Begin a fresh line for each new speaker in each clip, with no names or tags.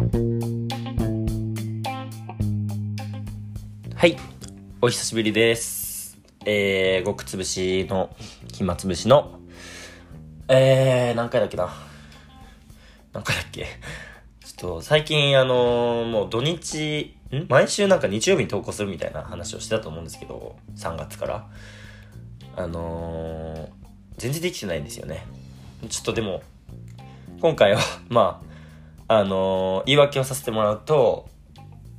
はい。お久しぶりです。えー、極つぶしの暇つぶしのえー、何回だっけな。何回だっけ。ちょっと最近あのー、もう土日ん？毎週なんか日曜日に投稿するみたいな話をしてたと思うんですけど3月から。あのー、全然できてないんですよね。ちょっとでも今回は まああのー、言い訳をさせてもらうと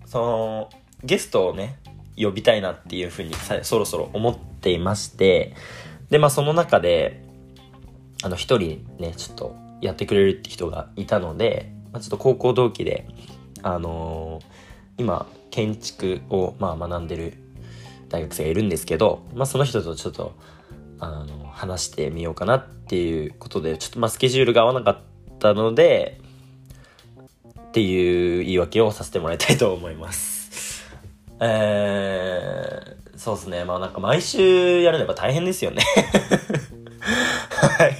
そのゲストをね呼びたいなっていうふうにそろそろ思っていましてでまあその中であの一人ねちょっとやってくれるって人がいたので、まあ、ちょっと高校同期であのー、今建築をまあ学んでる大学生がいるんですけど、まあ、その人とちょっとあの話してみようかなっていうことでちょっとまあスケジュールが合わなかったのでっていう言い訳をさせてもらいたいと思います。えー、そうですね。まあなんか毎週やるのやっぱ大変ですよね はい。い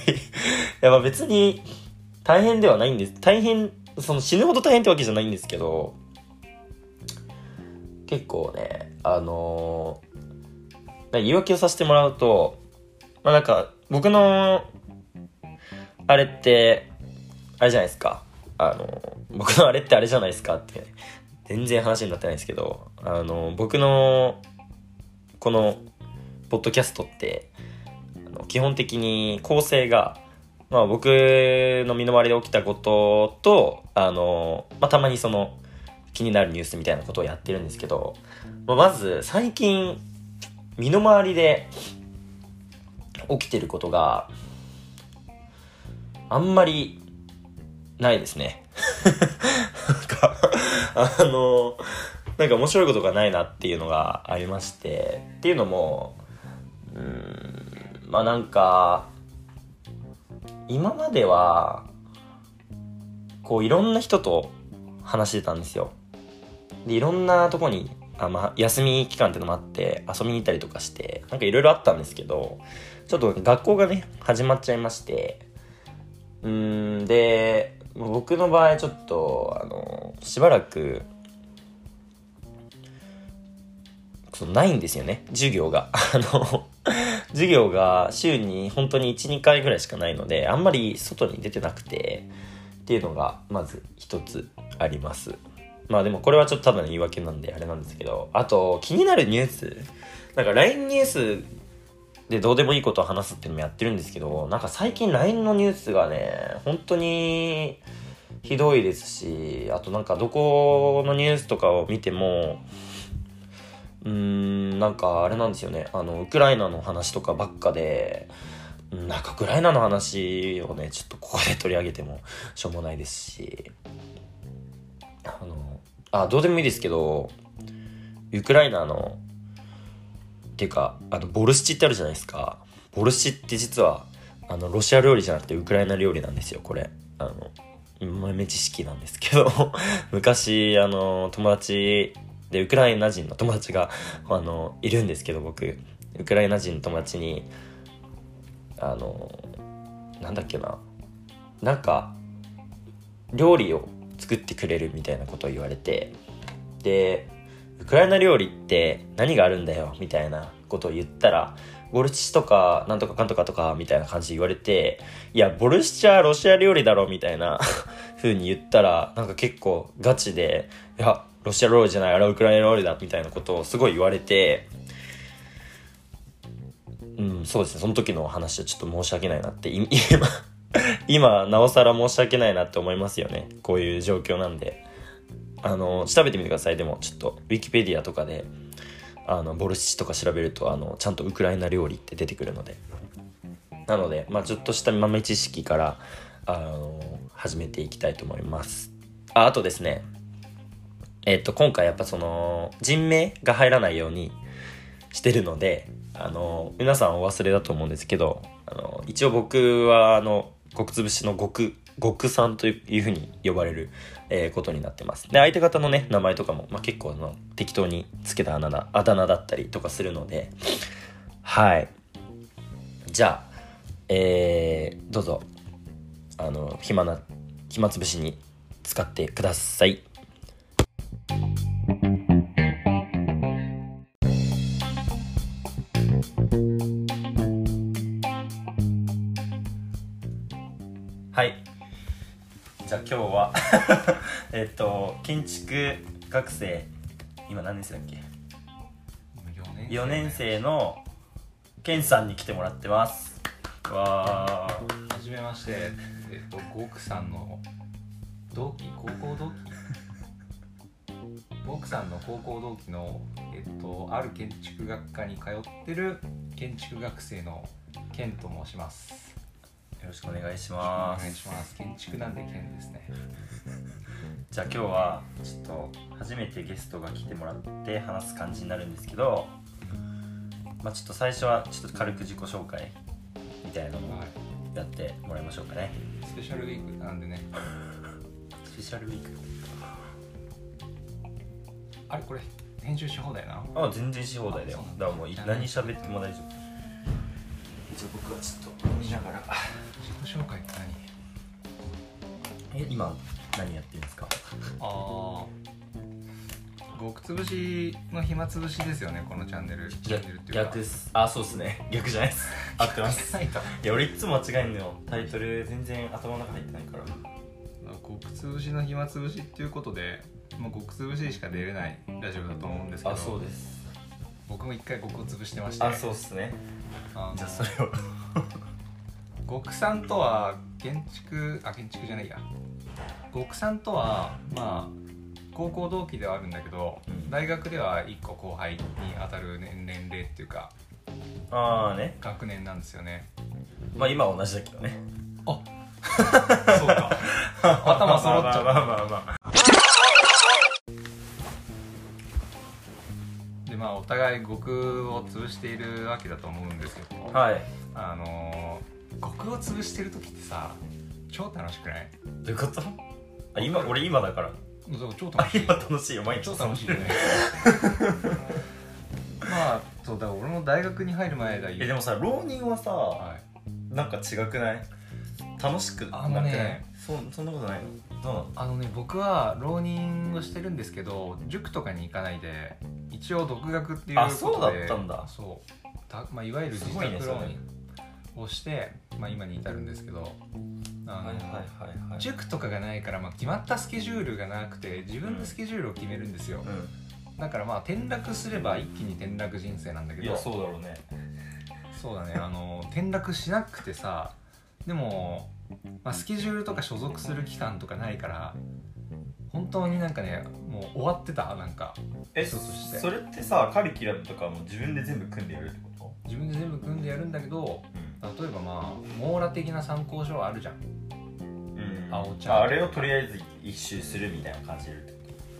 やまあ別に大変ではないんです。大変、その死ぬほど大変ってわけじゃないんですけど、結構ね、あのー、言い訳をさせてもらうと、まあなんか僕の、あれって、あれじゃないですか。あの、僕のあれってあれじゃないですかって、全然話になってないんですけど、あの、僕の、この、ポッドキャストって、あの基本的に構成が、まあ僕の身の回りで起きたことと、あの、まあたまにその、気になるニュースみたいなことをやってるんですけど、まあ、まず最近、身の回りで起きてることが、あんまりないですね。なんかあの、なんか面白いことがないなっていうのがありまして、っていうのも、うん、まあなんか、今までは、こういろんな人と話してたんですよ。で、いろんなとこに、あまあ、休み期間っていうのもあって遊びに行ったりとかして、なんかいろいろあったんですけど、ちょっと学校がね、始まっちゃいまして、うん、で、僕の場合ちょっとあのしばらくそのないんですよね。授業が。あの授業が週に本当に12回ぐらいしかないのであんまり外に出てなくてっていうのがまず一つあります。まあでもこれはちょっとただの言い訳なんであれなんですけどあと気になるニュース。なんか LINE ニュースでどうでもいいことを話すっていうのもやってるんですけどなんか最近 LINE のニュースがね本当にひどいですしあとなんかどこのニュースとかを見てもうーんなんかあれなんですよね。あのウクライナの話とかばっかでなんかウクライナの話をねちょっとここで取り上げてもしょうもないですしあのあどうでもいいですけどウクライナのていうかあのボルシチってあるじゃないですか。ボルシチって実はあのロシア料理じゃなくてウクライナ料理なんですよこれ。あの豆知識なんですけど。昔あの友達でウクライナ人の友達があのいるんですけど僕。ウクライナ人の友達にあのなんだっけな。なんか料理を作ってくれるみたいなことを言われて。でウクライナ料理って何があるんだよみたいなことを言ったらボルシチとかなんとかかんとかとかみたいな感じで言われていやボルシチはロシア料理だろみたいな 風に言ったらなんか結構ガチでいやロシア料理じゃないあれはウクライナ料理だみたいなことをすごい言われてうんそうですねその時の話はちょっと申し訳ないなって 今今なおさら申し訳ないなって思いますよねこういう状況なんで。あの、調べてみてください。でも、ちょっと、ウィキペディアとかで、あの、ボルシチとか調べると、あの、ちゃんとウクライナ料理って出てくるので。なので、まあちょっとした豆知識から、あの、始めていきたいと思います。あ、あとですね、えっと、今回やっぱその、人名が入らないようにしてるので、あの、皆さんお忘れだと思うんですけど、あの、一応僕は、あの、極つぶしの極、極さんというふうに呼ばれるえー、ことになってます。で、相手方のね、名前とかも、まあ、結構あの適当につけたあだ名、あだ名だったりとかするので、はい。じゃあ、えー、どうぞ、あの、暇な、暇つぶしに使ってください。はい。じゃあ今日はえっと建築学生今何年生だっけ
？4年
4年生のケンさんに来てもらってます。わー。
はじめまして。えっとゴークさんの同期？高校同期？ゴークさんの高校同期のえっとある建築学科に通ってる建築学生のケンと申します。
よろしくお願いし
お
ます。
願いします。建築なんでケンですね
じゃあ今日はちょっと初めてゲストが来てもらって話す感じになるんですけどまあちょっと最初はちょっと軽く自己紹介みたいなのを
はい
やってもらいましょうかね。
スペシャルウィークなんでね。
スペシャルウィーク。
あれこれ編集し放題な
あ全然し放題だよ。
だ。
だからもう何喋っても大丈夫。じゃあ僕はちょっと見ながら
自己紹介って何？
え今何やってるんですか？
ああ極つぶしの暇つぶしですよねこのチャンネル。チャンネルっていうか。
逆っす。あそうっすね。逆じゃないっす。合ってます。
ない
や俺いつも間違えんのよ。タイトル全然頭の中入ってないから。
極つぶしの暇つぶしっていうことでもう極つぶししか出れないラジオだと思うんですけど
あそうです。
僕も一回極をつぶしてまして。
あそうっすね。じゃあそれを。
極さんとは建築あ建築じゃないや極さんとはまあ高校同期ではあるんだけど、
うん
大学では1個後輩に当たる年年齢っていうか
ああね。
学年なんですよね。
まあ今は同じだけどね。
あそうか。頭揃っちゃう
まあまあまあまあ
でまあお互い極を潰しているわけだと思うんですけど、
はい。
あのー、極を潰してる時ってさ超楽しくない？
どういうこと？あ今俺今だから。
そう超
あ
楽しい。
今楽しいよ毎日。
超楽しいよね。まあそうだから俺も大学に入る前だ
えでもさ浪人はさ
はい、
なんか違くない？楽しくなく
あの
ない？
ね
そそんなことないの？どうなの？
あのね僕は浪人をしてるんですけど塾とかに行かないで一応独学っていうことで。
あそうだったんだ。
そう。たまあ、いわゆる自
すごいね
宅浪人をして、まあ、今に至るんですけど塾とかがないから、まあ、決まったスケジュールがなくて自分でスケジュールを決めるんですよ、
う
だからまあ転落すれば一気に転落人生なんだけど。
んいやそうだろうね。
そうだね。あの転落しなくてさでも、まあ、スケジュールとか所属する期間とかないから本当になんかねもう終わってたなんか。
え
一つとして。
それってさカリキュラムとかも自分で全部組んでやるってこ
自分で全部組んでやるんだけど
と
例えばまあ網羅的な参考書あるじゃん。
うん、うん、
青ちゃん
ああれをとりあえず一周するみたいな感じで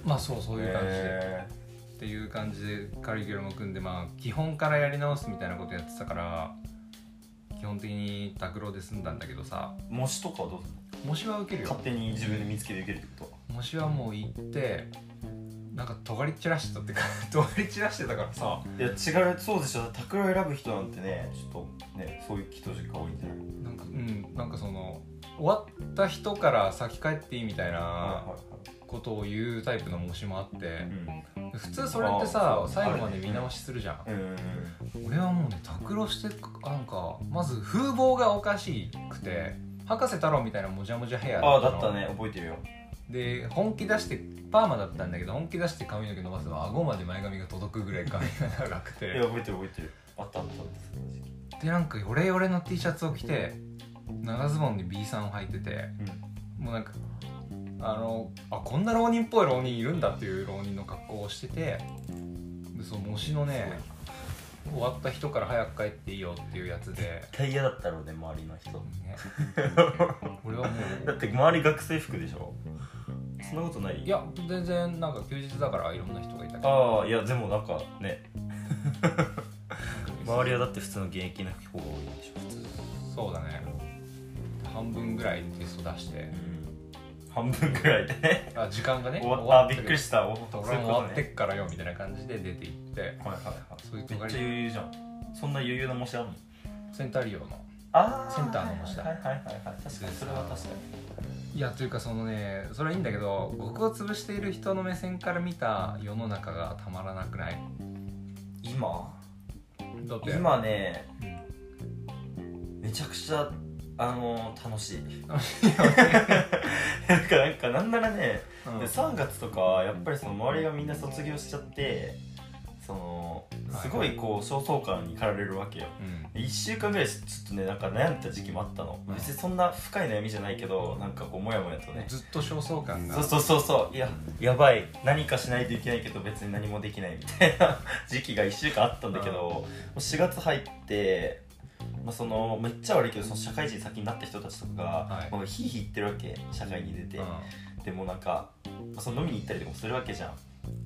まあそうそう
と
いう感じで、
へ
っていう感じでカリキュラムを組んでまあ基本からやり直すみたいなことやってたから基本的に拓郎で済んだんだけどさ。
ー模試とかはどうする
模試は受けるよ。
勝手に自分で見つけて受けるってこ
模試はもう行ってなんか尖り散らしてたってか 尖り散らしてたからさ。
といや違うそうでしょ。拓郎選ぶ人なんてねちょっとねそういう人が多いんじゃない？
なんかうんなんかその終わった人から先帰っていいみたいな
は
ことを言うタイプの模試もあって
いはい
普通それって
あ
さ
ー
最後まで見直しするじゃん。
うんうん
俺はもうね拓郎してなんかまず風貌がおかしくて博士太郎みたいなもじゃもじゃヘア
ああだ
の
ったね。覚えてるよ
で本気出してパーマだったんだけど本気出して髪の毛伸ばすと顎まで前髪が届くぐらい髪が長くて。
いや覚えてる覚えてる。あったあったあったその時。期
でなんかヨレヨレの T シャツを着て長ズボンで B さんを履いててもうなんかあのあこんな浪人っぽい浪人いるんだっていう浪人の格好をしててでその模試のね終わった人から早く帰っていいよっていうやつで、
絶対嫌だったろうね周りの人。
ね、俺はもう。
だって周り学生服でしょそんなことない？
いや全然なんか休日だからいろんな人がいたけど。
ああいやでもなんかね。周りはだって普通の現役の方が多いでしょ。普通
そうだね。半分ぐらいテスト出して。
半分ぐらいでね。
あ時間がね
終わったびっくり
し
した
終わって
ね
っからよみたいな感じで出て行って。
はいはいはい
そういう
めっちゃ余裕じゃん。そんな余裕な模試あんの？
センター利用の。
あ
センターの模試だ。
はいはいはいはい。確かにそれは確かに
いやというかそのねそれはいいんだけど僕を潰している人の目線から見た世の中がたまらなくない？
今？
だって。
今ね
うん。
めちゃくちゃあの楽しい。
楽しいよね。
なんかなんかなんならね、
うん。
で3月とかはやっぱりその周りがみんな卒業しちゃってそのすごいこう焦燥感に駆られるわけよ。
うん。
1週間ぐらいちょっとねなんか悩んだ時期もあったの。
うん
別にそんな深い悩みじゃないけどなんかこうモヤモヤとね。
ずっと焦燥感が。
そうそうそうそう。いややばい。何かしないといけないけど別に何もできないみたいな 時期が1週間あったんだけど、もう4月入って、まあ、そのめっちゃ悪いけどその社会人先になった人たちとかが、
はい。
もうヒーヒー言ってるわけ。社会に出て、でもなんか、まあ、その飲みに行ったりとかもするわけじゃん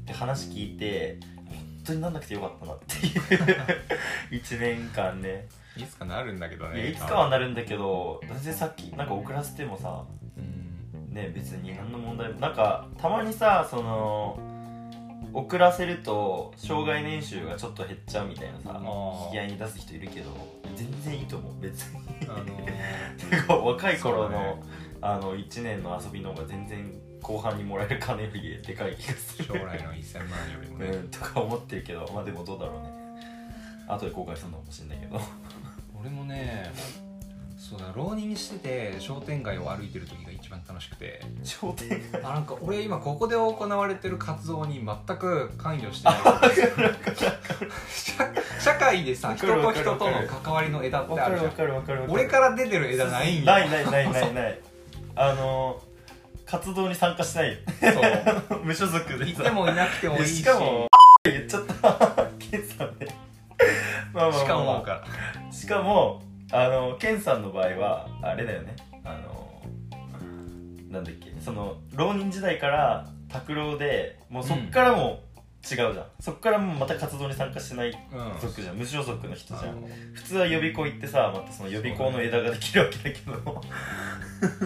で話聞いて本当になんなくてよかったなっていう。1年間ね。
いつかなるんだけどね。
いつかはなるんだけど全然さっきなんか遅らせてもさ
うん。
ね別に何の問題もなんかたまにさその遅らせると障害年収がちょっと減っちゃうみたいなさ引き合いに出す人いるけど全然いいと思う別に。
あの
て か若い頃の,、
ね。
あの1年の遊びの方が全然後半にもらえる金よりでかい気がする。
将来の1000万よりもね、
うんとか思ってるけどまあでもどうだろうね。後で後悔するのかもしれないけど。
俺もねそうだ浪人してて商店街を歩いてる時が一番楽しくて。
商店
あなんか俺今ここで行われてる活動に全く関与してない。社社会でさ人と人との関わりの枝って
わかるわ
あるじゃん俺から出てる枝ないんよ
ないないないないない。あの活動に参加しない
そう。
無所属で
いてもいなくてもいいし。
しかも 言っちゃった。ケンさんね。まあまあ
しかも
しかもあのケンさんの場合はあれだよね。あのなんだっけ。その浪人時代から拓郎でもうそっからも違うじゃん、そっからもうまた活動に参加してない
うん。
族じゃん。無所属の人じゃん。普通は予備校行ってさまたその予備校の枝ができるわけだけど。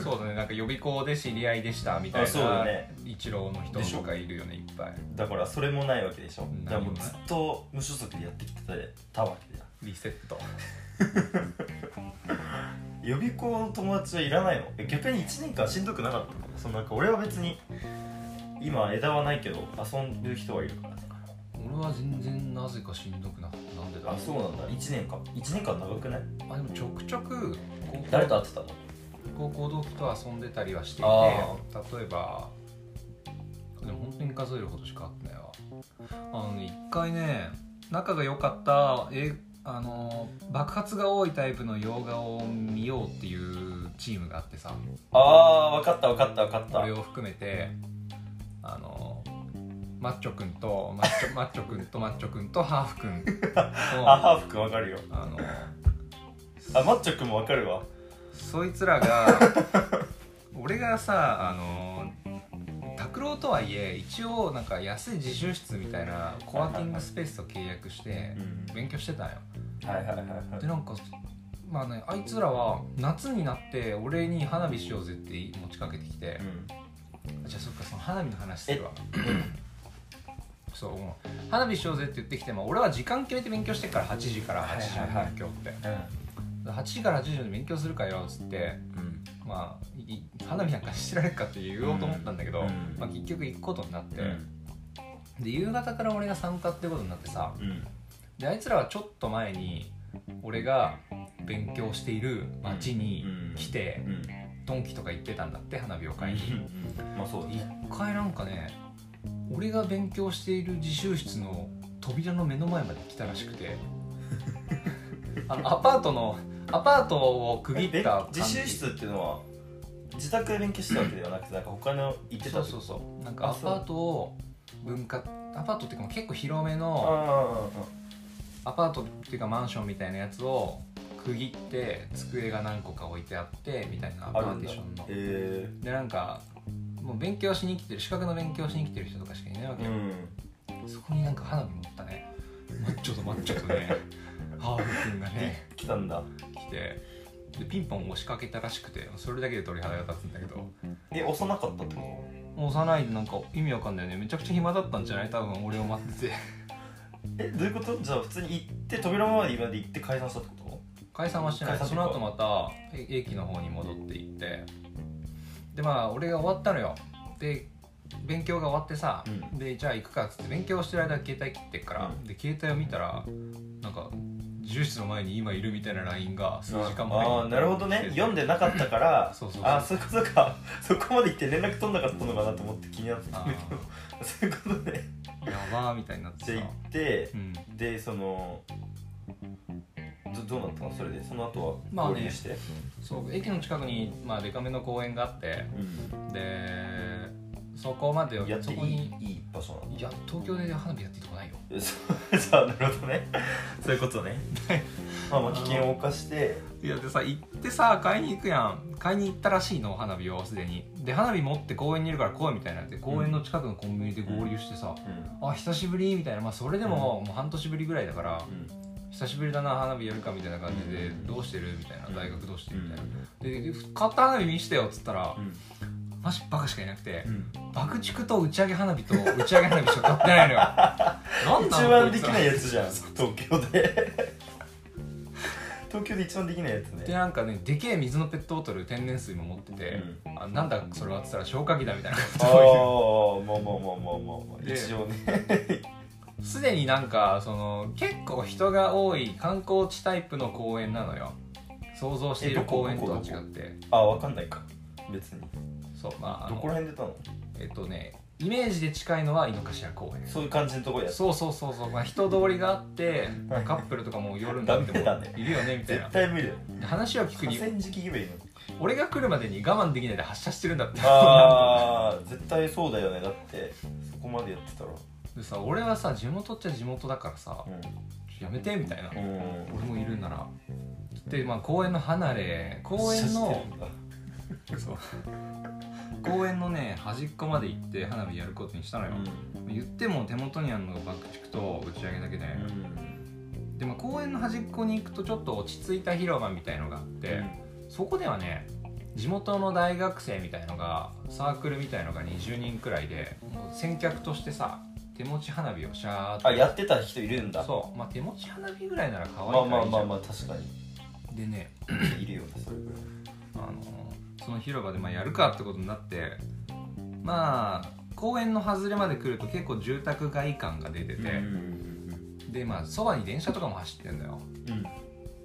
そうだね。なんか予備校で知り合いでしたみたい
あそうだ
な
ね。
一郎の人とかいるよねいっぱい。
だからそれもないわけでしょ。
うん
だからもうずっと無所属でやってきてたわけじゃん。
リセット。
予備校の友達はいらないの？え逆に1年間しんどくなかったの？そのなんか俺は別に今枝はないけど遊ぶ人はいるからさ。
俺は全然なぜかしんどくななんでだ
あそうなんだ。1年間。1年間長くない？
あでもちょくちょく
誰と会ってたの？
高校同期と遊んでたりはしていて
あ
例えばでも本当に数えるほどしか会ってないわ。あのね一回ね仲が良かったえあの爆発が多いタイプの洋画を見ようっていうチームがあってさ。
あー分かった分かった分かった。
俺を含めてあのマッチョくんとマッチョ マッチョくんとマッチョくんとハーフくんの
あハーフくん分かるよ。
あの
あマッチョくんも分かるわ。
そいつらが 俺がさあの拓郎とはいえ一応なんか安い自習室みたいなコワーキングスペースと契約して
うん。
勉強してたんよ。
はいはいはいはい。
でなんかまあねあいつらは夏になって俺に花火しようぜって持ちかけてきて
うん
じゃあそっかその花火の話するわ。そうもう。花火しようぜって言ってきても俺は時間決めて勉強してっから8時から8時の勉強って、8時から8時まで勉強するかよっつって
うん。
まあい花火なんかしてられるかって言おうと思ったんだけど、
うん。
まあ、結局行くことになって、
うん。
で夕方から俺が参加ってことになってさ
うん。
であいつらはちょっと前に俺が勉強している町に来て、
うん
ドンキとか行ってたんだって花火を買いに、
まあそうだ
一回なんかね俺が勉強している自習室の扉の目の前まで来たらしくて。あのアパートのアパートを区切った
自習室っていうのは自宅で勉強してたわけではなくてなんか他の行ってた？
そうそうそうなんかアパートを分割アパートっていうか結構広めの
あ
アパートっていうかマンションみたいなやつを区切って机が何個か置いてあってみたいなパーティションの。
へ
でなんかもう勉強しに来てる資格の勉強しに来てる人とかしかいないわけ
え
よ、
うん。
そこになんか花火持ったね。マッチョとマッチョとね。ハーフ君がね。
来たんだ。
来て。でピンポン押しかけたらしくてそれだけで鳥肌が立つんだけど。
え幼かったってこ
もう幼いでなんか意味わかんないよね。めちゃくちゃ暇だったんじゃない？多分俺を待ってて。
とえどういうこと？じゃあ普通に行って扉までまで行って解散したってこと？
解散はしてないその後またえ駅の方に戻って行って。でまあ俺が終わったのよ。で勉強が終わってさ、
うん。
でじゃあ行くかっつって勉強してる間携帯切ってっから、
うん。
で携帯を見たらなんか住室の前に今いるみたいな LINE が数時間前に。
ああなるほどね。読んでなかったから
そうそうそう。
ああそことか。そこまで行って連絡取んなかったのかなと思って気になってたんだけど。そういうことね。
やばーみたいになってさ。
じ行って
うん。
でそのどどうなったの？それでその後は
まあね。
合流して、
そう駅の近くに、まあ、デカめの公園があってでそこまで
やってい
そこに
いいい場所なの？
いや東京で花火やっていいとこないよ。
そうなるほどね。そういうことね。まあまあ危険を冒して。
いやでさ行ってさ買いに行くやん。買いに行ったらしいの花火をすでに。で花火持って公園にいるから来いみたいになって公園の近くのコンビニで合流してさ、
うん。
あ久しぶりみたいな。まあそれでももう半年ぶりぐらいだから、
うん
久しぶりだな花火やるかみたいな感じで、
うん。
どうしてるみたいな
うん。
大学どうしてみたいな、
ん。
で買った花火見してよっつったら、
うん。
マジバカしかいなくて、
うん。
爆竹と打ち上げ花火と打ち上げ花火しか買ってないのよ。なん
一
なのこいつら
番できないやつじゃん東京で。東京で一番できないやつね。
でなんかねでけえ水のペットボトル天然水も持ってて、あなんだそれはっつったら消火器だみたいな
ああ
ことを
まあまあまあまあまあまあ
で
一応ね。
言うすでになんかその結構人が多い観光地タイプの公園なのよ。想像している公園とは違って。
あわかんないか。別に。
そうまああ
どこ
の
ら辺出たの？
えっとねイメージで近いのは井の頭公園。
そういう感じのところや
そうそうそうそう、まあ、人通りがあって
はい。
カップルとかも夜になってもいるよねみたいな。
絶対無理だよ。
話を聞くに。
河川敷行けばいいのに。
俺が来るまでに我慢できないで発射してるんだって。
ああ絶対そうだよね。だってそこまでやってたら
でさ俺はさ地元っちゃ地元だからさ
う
やめてみたいな、
んうん。
俺もいるんなら。でまあ公園の離れ公園のそう。公園のね端っこまで行って花火やることにしたのよ、言っても手元にあるのが爆竹と打ち上げだけで、でも公園の端っこに行くとちょっと落ち着いた広場みたいのがあって、そこではね地元の大学生みたいのがサークルみたいのが20人くらいで先客としてさ手持ち花火をシャーっと
あやってた人いるんだ。
そう。まあ手持ち花火ぐらいなら可愛い
まあ
からいいじゃん
まあまあまあ確かに。
でね。
いるよねそれぐらい
あのその広場でまあやるかってことになってまあ公園の外れまで来ると結構住宅街感が出てて、でまあそばに電車とかも走ってんだよ。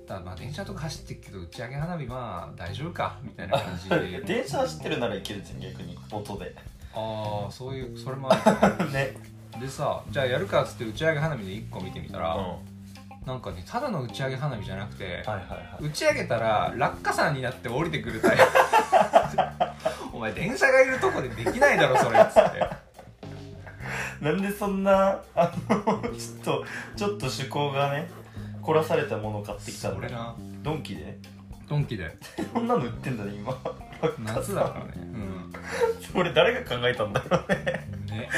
だからまあ電車とか走ってるけど打ち上げ花火まあ大丈夫かみたいな感じで。
電車走ってるならいけるじゃん逆に。音で。
ああそういうそれもある。
ね
でさじゃあやるかっつって打ち上げ花火で1個見てみたら、
うん。は
なんかねただの打ち上げ花火じゃなくて、
いはいはい。
打ち上げたら落下傘になって降りてくるタイプ。お前電車がいるとこでできないだろそれっつって。
なんでそんなあのちょっとちょっと趣向がね凝らされたものを買ってきたの
それな。
ドンキで？
ドンキで。
そんなの売ってんだね今。
夏だからね。
これ誰が考えたんだろうね。
うんね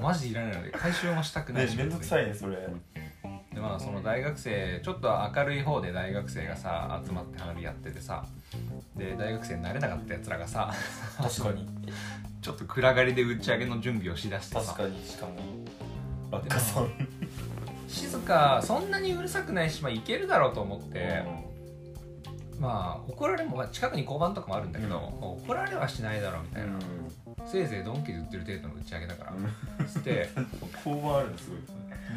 マジでいらないので回収もしたくないし
ねめんどくさいねそれ。
でまあその大学生ちょっと明るい方で大学生がさ集まって花火やっててさで大学生になれなかったやつらがさ
確かに。
ちょっと暗がりで打ち上げの準備をしだしてさ。
確かにしかも。落下さん。
静かそんなにうるさくないしまあいけるだろうと思って、まあ怒られも、まあ、近くに交番とかもあるんだけど、怒られはしないだろうみたいな、せいぜいドンキで売ってる程度の打ち上げだから、つって
交番あるのすごい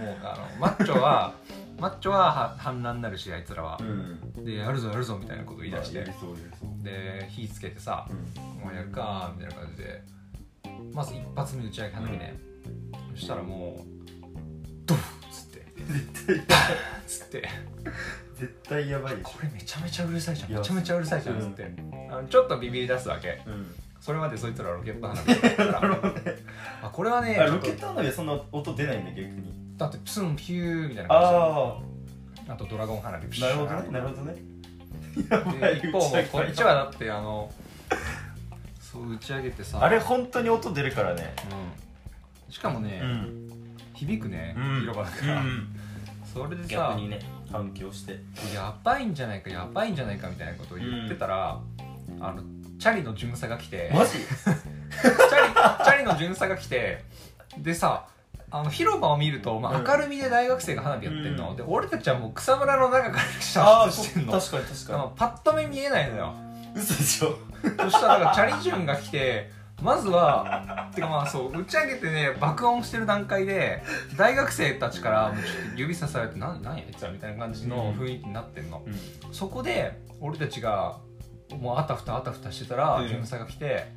もうあのマッチョはマッチョはは反乱になるしあいつらは、
ん。
でやるぞやるぞみたいなこと言い出して、
やりそうやりそう。
で火つけてさ、もうやるかみたいな感じで。まず一発目打ち上げ花火ね、そしたらもうドフッつって。
絶対
つって
絶対やばいでし
これめちゃめちゃうるさいじゃん。めちゃめちゃうるさいじゃんっつって、あのちょっとビビり出すわけ。
ょうん。
それまでそいつらロケット花火だったから。あこれはね
ロケット花火はそんな音出ないんだ逆に。
だってプスンピューみたいな感
あ
じあとドラゴン花火プ
あ
シュー
なるほどねなるほどね。
で一方もうこっちはだってあのそう打ち上げてさ。
あれ本当に音出るからね。
うん。しかもね、
ん。
響くね、
うん。
広場だから、それでさ
逆にね反響して。
やばいんじゃないかやばいんじゃないかみたいなことを言ってたら、あのチャリの巡査が来て
マジ？
チャリチャリの巡査が来てでさあの広場を見ると、まあ、
うん。
明るみで大学生が花火やってんの、
うん。
で俺たちはもう草むらの中から
ああ
射出してんの。
確かに確か
あのパッと見見えないのよ。
嘘でしょ。
そしたらチャリジュンが来てまずはてかまあそう打ち上げてね爆音してる段階で大学生たちからもうちょっと指さされて「な何やあいつら」みたいな感じの雰囲気になってんの、そこで俺たちがもうあたふたあたふたしてたら、
うん。
巡査が来て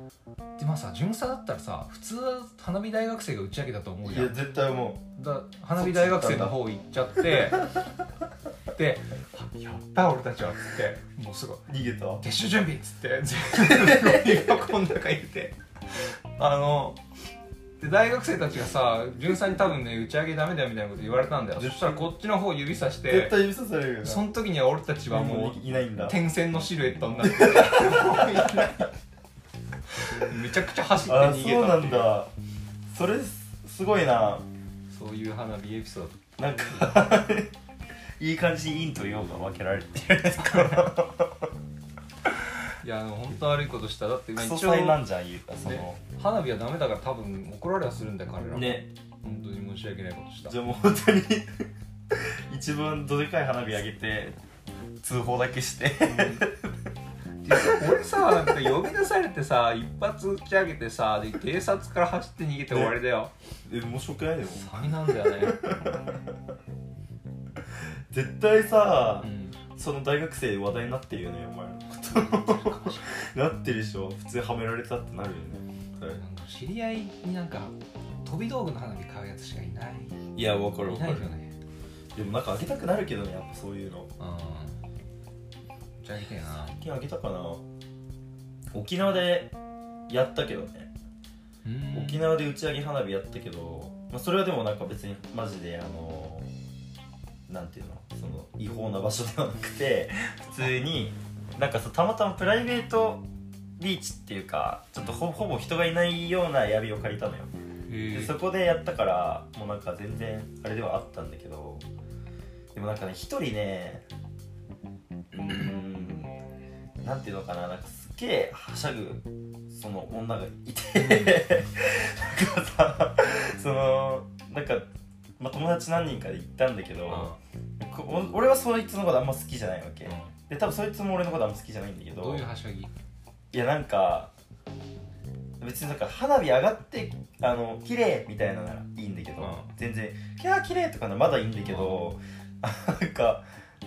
でまあさ巡査だったらさ普通は花火大学生が打ち上げたと思うじゃん。
絶対思
だ花火大学生の方行っちゃって で「やった俺たちは」っつってもうすぐ
う逃げた
撤収準備っつって全部箱の中入れてあので大学生たちがさ巡査に多分ね打ち上げダメだよみたいなこと言われたんだよ。そしたらこっちの方指さして
絶対指さされるよ。な
その時には俺たちはもう
いないんだ。
点線のシルエットになって。めちゃくちゃ走って
あ
逃げた
そうなんだ。それすごいな。
そういう花火エピソード。
なんか いい感じに陰と陽が分けられてる
いや本当悪いことしただって
クソ
まあ一応
祭なんじゃんいうかその。
ね花火はダメだから多分怒られはするんだよ彼ら
ね
本当に申し訳ないことした。
じゃあもう本当に一番どでかい花火上げて通報だけして。
俺さなんか呼び出されてさ一発打ち上げてさで警察から走って逃げて終わりだよ。
え面白くないでも
災難だよね。
絶対さ
う、ん。
その大学生話題になってるよねお前のこと なってるでしょ普通はめられたってなるよね。
なんか知り合いになんか飛び道具の花火買うやつしかいない。
いや分かる
い
分かる。
ないよね。
でもなんかあげたくなるけどねやっぱそういうの。
うん。打ち上げてえな。
最近あげたかな。沖縄でやったけどね。
うん。
沖縄で打ち上げ花火やったけど、まあ、それはでもなんか別にマジであのなんていうのその違法な場所ではなくて普通になんかそうたまたまプライベートビーチっていうかちょっとほほぼ人がいないような槍を借りたのよ。でそこでやったからもうなんか全然あれではあったんだけどでもなんかね一人ねうーんなんていうのかななんかすっげえはしゃぐその女がいてなんかさそのなんか、まあ、友達何人かで行ったんだけど俺はそいつのことあんま好きじゃないわけで多分そいつも俺のことあんま好きじゃないんだけど。
どういうはしゃぎ？
いやなんか別になんか花火上がってあの綺麗みたいなならいいんだけど、
うん。
全然「キャー綺麗とかならまだいいんだけど、あ なんか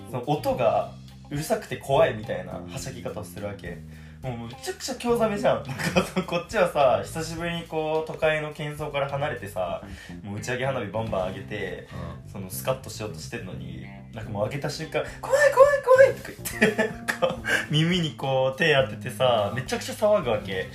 その音がうるさくて怖いみたいなはしゃぎ方をするわけもうめちゃくちゃ興ざめじゃん。なんかそのこっちはさ久しぶりにこう都会の喧騒から離れてさもう打ち上げ花火バンバン上げてそのスカッとしようとしてるのになんかもう上げた瞬間「怖い怖い怖い!」とか言ってなんか耳にこう手当ててさめちゃくちゃ騒ぐわけ。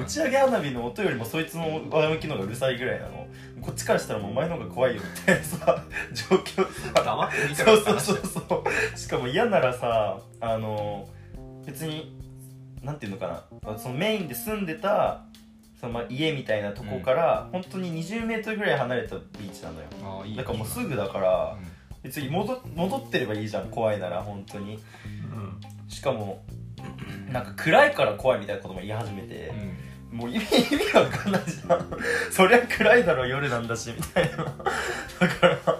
打ち上げ花火の音よりもそいつの上向きの方がうるさいぐらいなの。こっちからしたらもうお前の方が怖いよみたいなさ状況さ。
黙って見て
そうそうそうそう。しかも嫌ならさあの別になんていうのかな。そのメインで住んでたそのまあ家みたいなとこから、本当に2 0ルぐらい離れたビーチなのよ。だからもうすぐだから別に戻戻ってればいいじゃん怖いなら本当に。しかもなんか暗いから怖いみたいなことも言い始めて
う、ん。
もう意味 意味わかんないじゃん。そりゃ暗いだろ夜なんだしみたいな。だから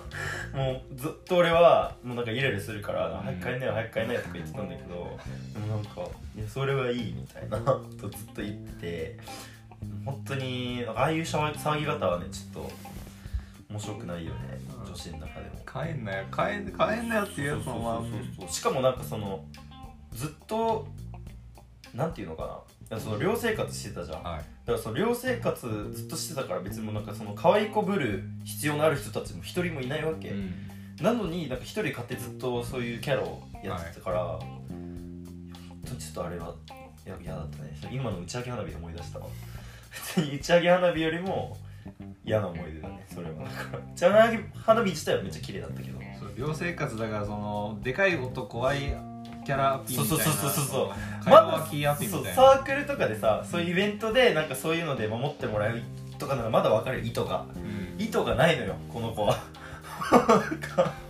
もうずっと俺はもうなんかイライラするから「早く帰んなよ早く帰んなよ」とか言ってたんだけどでもなんか「いやそれはいい」みたいな。とずっと言ってて本当にああいう騒ぎ騒ぎ方はねちょっと面白くないよね。
うん。
女子の中でも。
帰んなよ。帰ん帰んなよっていうやつもまあ
そうそう。そうそうしかもなんかそのずっとなんていうのかないやその寮生活してたじゃん。だか
はい
らその寮生活ずっとしてたから別にもうなんかその可愛い子ぶる必要のある人たちも一人もいないわけ、
うん。
なのになんか一人買ってずっとそういうキャラをやってたから、本当にちょっとあれは嫌だったね。今の打ち上げ花火で思い出したわ。普通に打ち上げ花火よりも嫌な思い出だねそれは。だから打ち上げ花火自体はめっちゃ綺麗だったけど。
寮生活だからそのでかい音怖いキャラアピみたいな。
そうそうそうそうそう。
会話キーアピみ
そう
たいな
サークルとかでさそういうイベントでなんかそういうので守ってもらうとかならまだ分かる。意図が
うん
意図がないのよこの子は。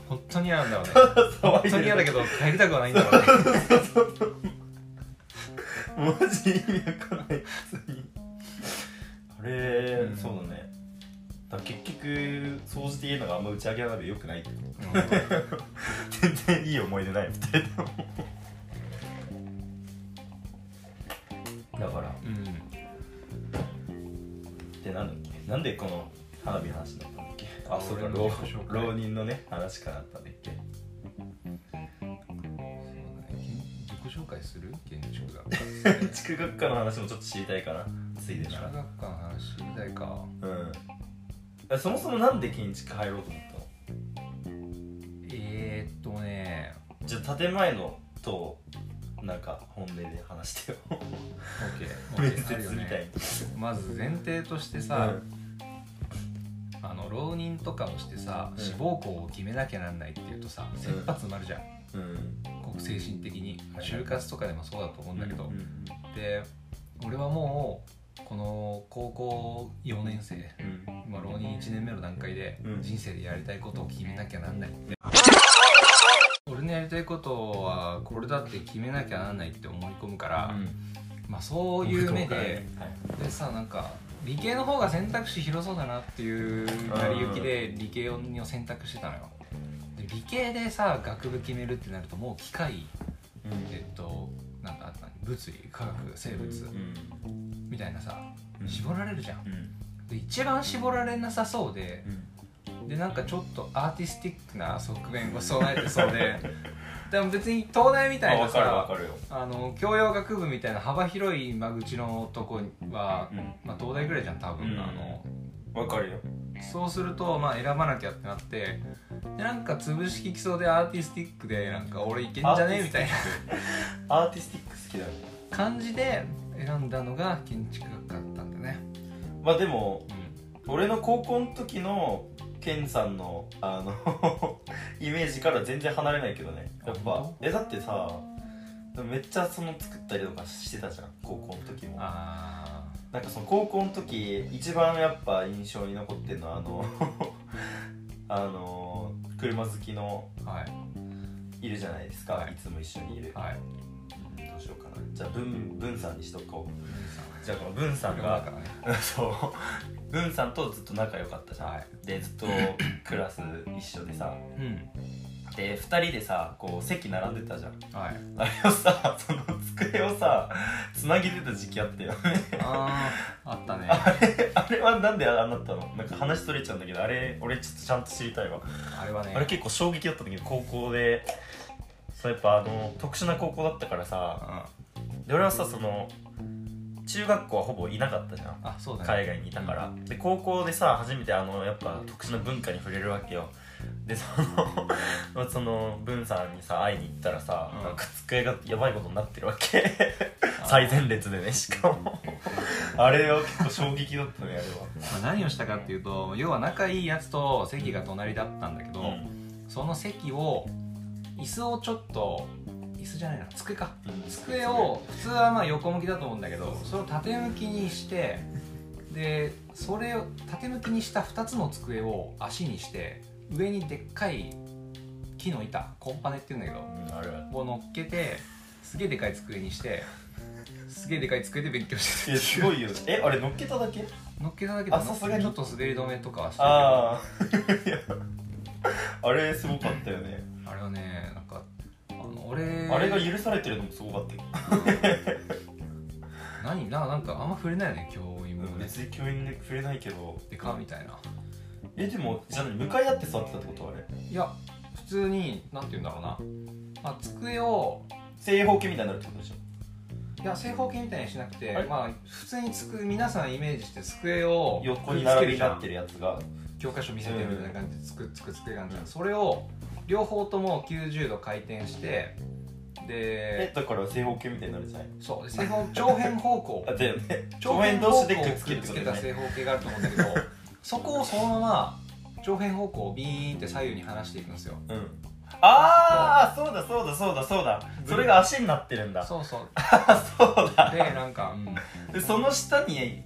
本当に嫌なんだよね。
騒
本当に嫌だけど帰りたくはないんだろうね。
マジで意味わかんない。普通に。あれ、
うん。
そうだねだ結局掃除て言えるのがあんま打ち上げ花火よくないけど、全然いい思い出ないみたいなだから。うんでなんだっけ？なんでこの花火の話になったんだっけ？あそう
か。
浪浪人のね話からあったんだっけ？
自己紹介する？建築学。
科学科の話もちょっと知りたいかな。ついでな地
学科の話知りたいか。
うん。そもそもなんで建築入ろうと思ったの？
えー、っとね。
じゃあ建前のとなんか本音で話してよ。
OK
面接みたい
ね
に。
まず前提としてさ、あの浪人とかをしてさ、
うん。
志望校を決めなきゃなんないっていうとさ切羽詰まるじゃん、
うん。
精神的に。
はい
就活とかでもそうだと思うんだけど、
うん。
で俺はもうこの高校4年生。
うん。
今浪人1年目の段階で
うん。
人生でやりたいことを決めなきゃなんない。って、俺のやりたいことはこれだって決めなきゃなんないって思い込むから、まあそういう目で、
はい
でさなんか理系の方が選択肢広そうだなっていう成り行きで理系を選択してたのよ。で理系でさ学部決めるってなるともう機械。えっとなんだ何物理科学生物。
うん。
みたいなさ
うん。
絞られるじゃん。
うん。
で一番絞られなさそうで
うん。
でなんかちょっとアーティスティックな側面を備えてそうで でも別に東大みたいなさあの教養学部みたいな幅広い間口のとこは、
うん。
まあ、東大ぐらいじゃん多分、
うん。
あの
分かるよ。
そうするとまあ選ばなきゃってなってでなんか潰しききそうでアーティスティックでなんか俺いけんじゃね？みたいな。
アーティスティック好きだよ
感じで選んだのが建築学科だったんだね、
まあでも
う
俺の高校の時のケンさんのあの イメージから全然離れないけどね。やっぱえだってさめっちゃその作ったりとかしてたじゃん高校の時も。
ん、あ
なんかその高校の時一番やっぱ印象に残ってるのはあの あの車好きの
あはい。
いるじゃないですか、
はい。
い、つも一緒にいる、
はい。
うんどうしようかな。じゃあ文文さんにしとこう。じゃあこの文さん
だ
が
ね
そう。文さんとずっと仲良かったじゃん、
はい。
でずっとクラス一緒でさ。
うん
で2人でさこう席並んでたじゃん。
はい。
あれをさその机をさつなぎでた時期あったよね。
あああったね。
あれあれはなんでああなったの？なんか話取れちゃうんだけどあれ俺ちょっとちゃんと知りたいわ。
あれはね。
あれ結構衝撃だったんだけど高校でそうやっぱあの特殊な高校だったからさで俺はさその中学校はほぼいなかったじゃん。
あそうだね。
海外にいたから、で高校でさ初めてあのやっぱ特殊な文化に触れるわけよでその まあその文さんにさ会いに行ったらさ、
うん。
なんか机がやばいことになってるわけ。最前列でねしかも。あれは結構衝撃だったねあれは。
まあ、何をしたかっていうと要は仲いいやつと席が隣だったんだけど、
うん。
その席を椅子をちょっと椅子じゃないな机か。
うん。
机を普通はまあ横向きだと思うんだけどそれを縦向きにしてでそれを縦向きにした2つの机を足にして上にでっかい木の板コンパネっていうんだけどを乗っけてすげえでかい机にしてすげえでかい机で勉強して
えすごいよ。えあれ乗っけただけ？
乗っけただけで
あさすがに。
ちょっと滑り止めとかはして
ああ あれすごかったよね。
あれはねなんかあの俺
あれが許されてるのもすごかったよ
何？ななんかあんま触れないよね教員もね。
別に教員で触れないけど。
でかみたいな
えでもじゃあ何向かい合って座ってたってこと？あれ。
いや普通になんて言うんだろうな、まあ、机を
正方形みたいになるってことでしょ？
いや正方形みたいにしなくてまあ普通につく皆さんイメージして机を
横に並びになって
る
るやつが。
教科書見せてるみたいな感じでつくつく机があるじゃん。それを両方とも90度回転してで
えだから正方形みたいになるじゃない？
そう。で正方長辺方向。
あだよね。
長
長辺同士でくっつけ
た正方形があると思うんだけどそこをそのまま長辺方向をビーンって左右に離していくんですよ。
うん。ああそうだそうだそうだそうだ。それが足になってるんだ。
そうそう。
そうだ。
でなんか、うん。
でその下に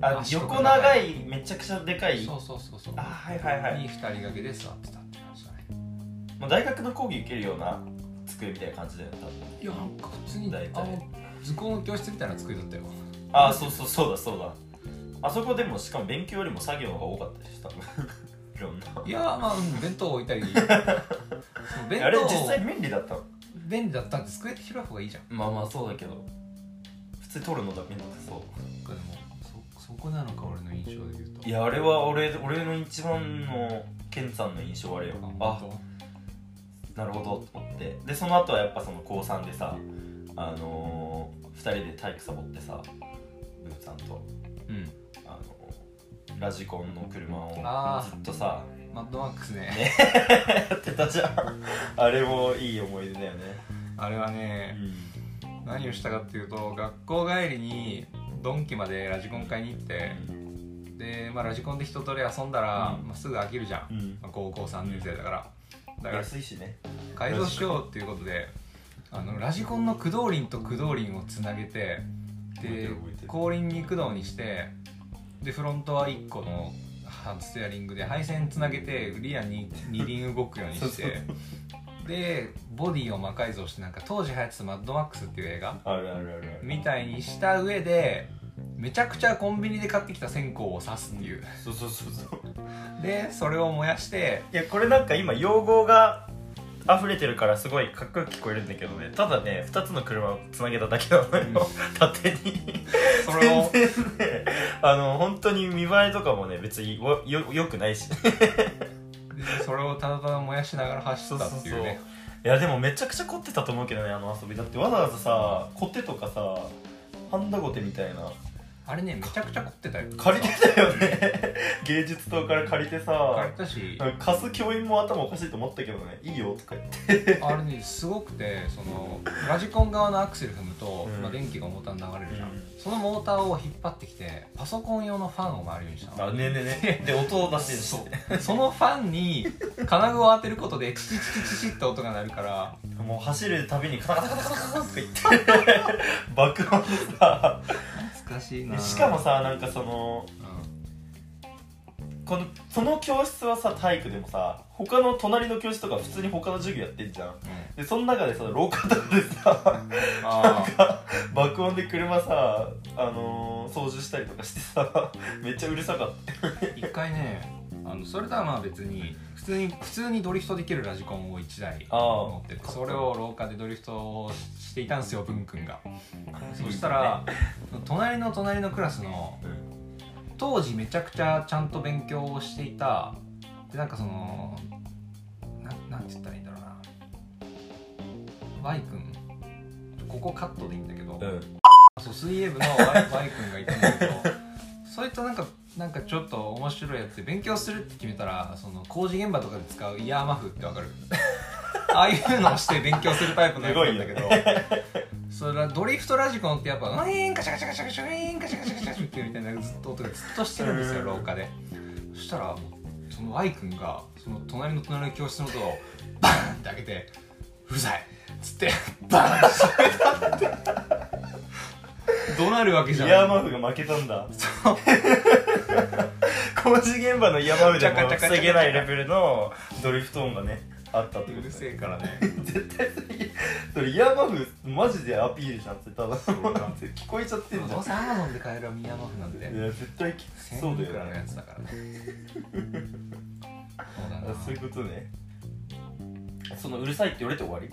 あ横長いめちゃくちゃでかい。
そうそうそうそう。
あはいはいはい。
に二人掛けで座ってたってね。
もう大学の講義受けるような机みたいな感じだよね多分。
いやなんか普通に
大体。
図工の教室みたいな机だったよ。
ああそうそうそうだそうだあそこでもしかも勉強よりも作業が多かったし多分。いろんない
やまあ、うん、弁当置いたり。そ の弁
あれ実
当
際便利だったの？
便利だったんで机って広い方がいいじゃん。
まあまあそうだけど。普通に取るのだめだってそう。
なんかでもそそこなのか俺の印象で言うと。
いやあれは俺俺の一番のケンさんの印象あれよ。あ
本
なるほどと思って。でその後はやっぱその高3でさあのー、2人で体育サボってさブーさんと。
当うん
ラジコンの車を。ずっとさ。
マッドマックスね。
やってたじゃん。あれもいい思い出だよね。
あれは
う
ね
ん。
何をしたかっていうと学校帰りにドンキまでラジコン買いに行ってで、まあ、ラジコンで一通り遊んだら、
うん。
まあ、すぐ飽きるじゃん、
うん。
まあ、高校3年生だから。だから
安いしね。
改造しようっていうことであのラジコンの駆動輪と駆動輪をつなげてで後輪に駆動にしてでフロントは1個のハステアリングで配線つなげてリアに二輪動くようにしてでボディを魔改造してなんか当時流行ってた「マッドマックス」っていう映画
あるあるあるある。
みたいにした上でめちゃくちゃコンビニで買ってきた線香を刺すっていう。
そうそうそうそう。
でそれを燃やして
いやこれなんか今用語が溢れてるからすごいかっこよく聞こえるんだけどね。ただね2つの車をつなげただけなのよ、縦に。
それを？
全然ねあの本当に見栄えとかもね別によよよくないし。
でそれをただただ燃やしながら走ったっていうね。
いやでもめちゃくちゃ凝ってたと思うけどねあの遊び。だってわざわざさコテとかさハンダゴテみたいな
あれねめちゃくちゃ凝ってたよ。
借りてたよね。芸術棟から借りて
借
さ
りたし。
貸す教員も頭おかしいと思ったけどね。いいよとか言って。
あれねすごくてそのラジコン側のアクセル踏むと、
うん。
まあ、電気がモーターに流れるじゃん、
うん。
そのモーターを引っ張ってきてパソコン用のファンを回るようにしたの。
あねえねえねえ。で音を出してるし
そう。そのファンに金具を当てることでチチチチチチって音が鳴るから。
もう走るたびにカタカタカタカタカタとか言って。爆音でさ
懐かしいな。
しかもさなんかその
う
このその教室はさ体育でもさ他の隣の教室とか普通に他の授業やってんじゃん。
ん、うん、
でその中でさ廊下とかでさ
あ
爆音で車さあのー、操縦したりとかしてさ めっちゃうるさかっ
ー一回ねあのそれとはまあ別に普通に普通にドリフトできるラジコンを1台持っててそれを廊下でドリフトをしていたんですよ文君が。そしたら隣の隣のクラスの
た、
当時めちゃくちゃちゃんと勉強をしていたでなんかそのななんて言ったらいいんだろうな。Y 君。ここカットでいいんだけど、
うん。
そう水泳部の Y, y 君がいたんだけどそいつとなんかなんかちょっと面白いやつで勉強するって決めたらその工事現場とかで使うイヤーマフってわかる？ああいうのをして勉強するタイプのやつなんだけどそれはドリフトラジコンってやっぱウィーンカシャカシャカシャカシャウィーンカシャカシャカシャってみたいなずっと音がずっとしてるんですよ廊下でそしたらその Y 君がその隣の隣の教室のドアをバーンって開けて「うるさい!」っつってバーンって閉めたってどうなるわけ
イ
じゃない
ヤーマフが負けたんだ。工事現場のイヤーマフでも防げないレベルのドリフト音がねあったってこと
うるせえからね。
絶対それそれイヤーマフマジでアピールじゃんってただ
うだ
聞こえちゃってんじゃん。
どうせアマゾンで買えるミヤマフなんて。
いや絶対き
1000
そうだよね
やつだからね。そうだな。
あそういうことね。そのうるさいって言われて終わり？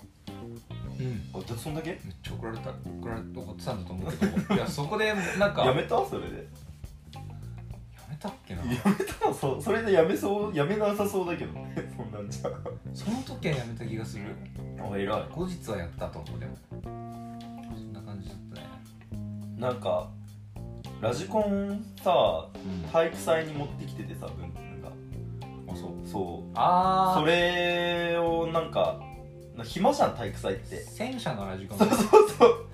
うん。
あでそんだけ？
めっちゃ怒られた怒られて怒ってたんだと思うけど。いやそこでなんか
やめた？それで。
やめたっけな。
やめた？のそそれでやめそうやめなさそうだけどね。そんなんじゃ。
その時はやめた気がする
あ偉い。
後日はやったと思うでも。そんな感じだったね。
なんかラジコンさ
うん。
体育祭に持ってきててさ文君が
あそう。
そう。
ああ
それをなんかな暇じゃん体育祭って。
戦車のラジコン。
そうそうそう。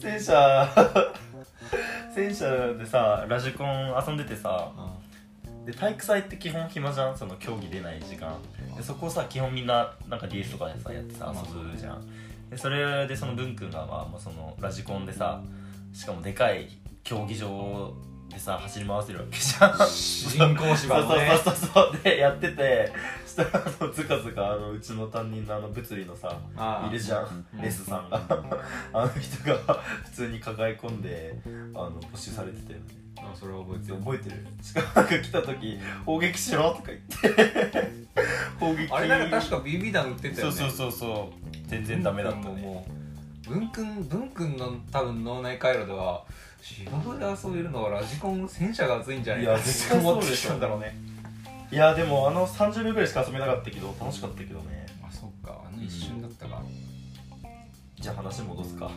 戦車 戦車でさラジコン遊んでてさで体育祭って基本暇じゃん？その競技出ない時間。でそこをさ基本みんななんか DS とかでさやってさ遊ぶじゃん。でそれでその文君がまあもうそのラジコンでさしかもでかい競技場でさ走り回せるわけじゃん。
人工芝のね。
そうそうそうそう。でやっててしたらあのずかずかあのうちの担任のあの物理のさ
あ
いるじゃん。
うん。
レスさんが。あの人が普通に抱え込んであの募集されてたよね
あそれは覚えてる。
覚えてる。しかもなんか来た時「砲撃しろ」とか言って。砲撃。
あれなんか確か BB 弾売ってたよね。
そうそうそうそう。全然ダメだったね。
文君文君の多分脳内回路では芝生で遊べるのはラジコン戦車が熱いんじゃないかって
いや絶対
思って
そうでしょ。
きたんだろうね。
いやでもあの30秒ぐらいしか遊べなかったけど楽しかったけどね。
あそっか。あの一瞬だったか、
じゃあ話戻すか。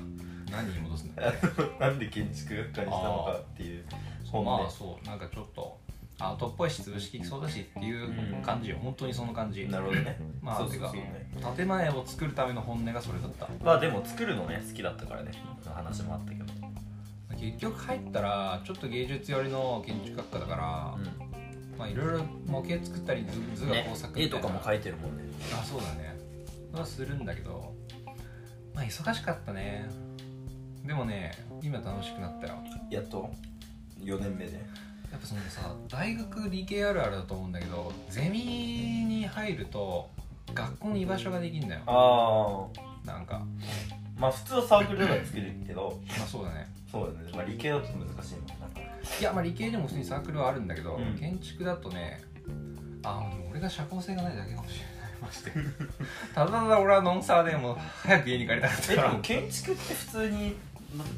何に戻すんだっけ？
なんで建築学科にしたのかっていう。本
まあ
で
そうなんかちょっとアートっぽいし潰しきそうだしっていう感じよ、本当にその感じ。
なるほどね。
まあ
そうそうそう。ね
建前を作るための本音がそれだった。
まあでも作るのね好きだったからね。話もあったけど
結局入ったらちょっと芸術寄りの建築学科だから、まあいろいろ模型作ったり図図画
ね。
工作みたいな、
絵とかも描いてるもんね。
あそうだね。はするんだけどまあ忙しかったね。でもね今楽しくなったよ。
やっと？4年目で？
やっぱそのさ大学理系あるあるだと思うんだけどゼミに入ると学校に居場所ができるんだよ。
ああ
なんか
まあ普通はサークルとか作るけど
まあそうだね。
そうだね。まあ理系だと難しいもんな。い
やまあ理系でも普通にサークルはあるんだけど、
うん。
建築だとねあでも俺が社交性がないだけかもしれない。ましてただただ俺はノンサーでもう早く家に帰りたかったから。
えでも建築って普通に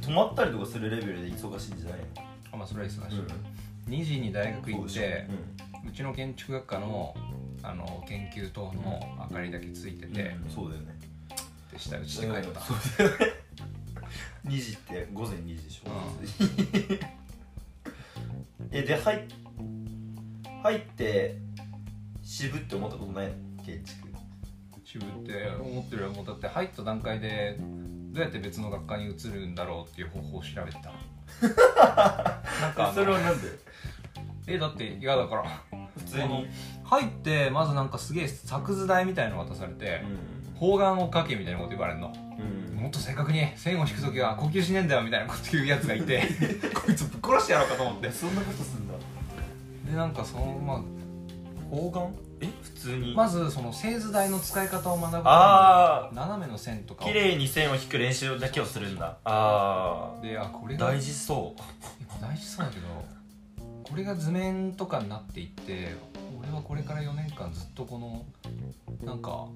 泊まったりとかするレベルで忙しいんじゃない
あまあそれは忙しい、
の
2時に大学行って
そうで
うちの建築学科のあの研究棟の明かりだけついてて、
うん。そうだよね
で下打ちで帰った、
うんそう。だよね2時って午前2時でしょ、えで入っ入って渋って思ったことないの建築
渋って思ってるよ。もうだって入った段階でどうやって別の学科に移るんだろうっていう方法を調べてた。なんかあの
それはなんで？
えだって嫌だから
普通に。
入ってまずなんかすげえ作図台みたいの渡されて方眼を描けみたいなこと言われるの。
うん、
もっと正確に線を引く時は呼吸しねえんだよみたいなこと言うやつがいて こいつぶっ殺してやろうかと思って。
そんなことすんだ。
でなんかそのま
方眼え？普通に。
あまずその製図台の使い方を学ぶ
あ
斜めの線とかを。
綺麗に線を引く練習だけをするんだ。あ
であこれ
あ
が
大事そう。
大事そうだけどこれが図面とかになっていって俺はこれから4年間ずっとこのなんか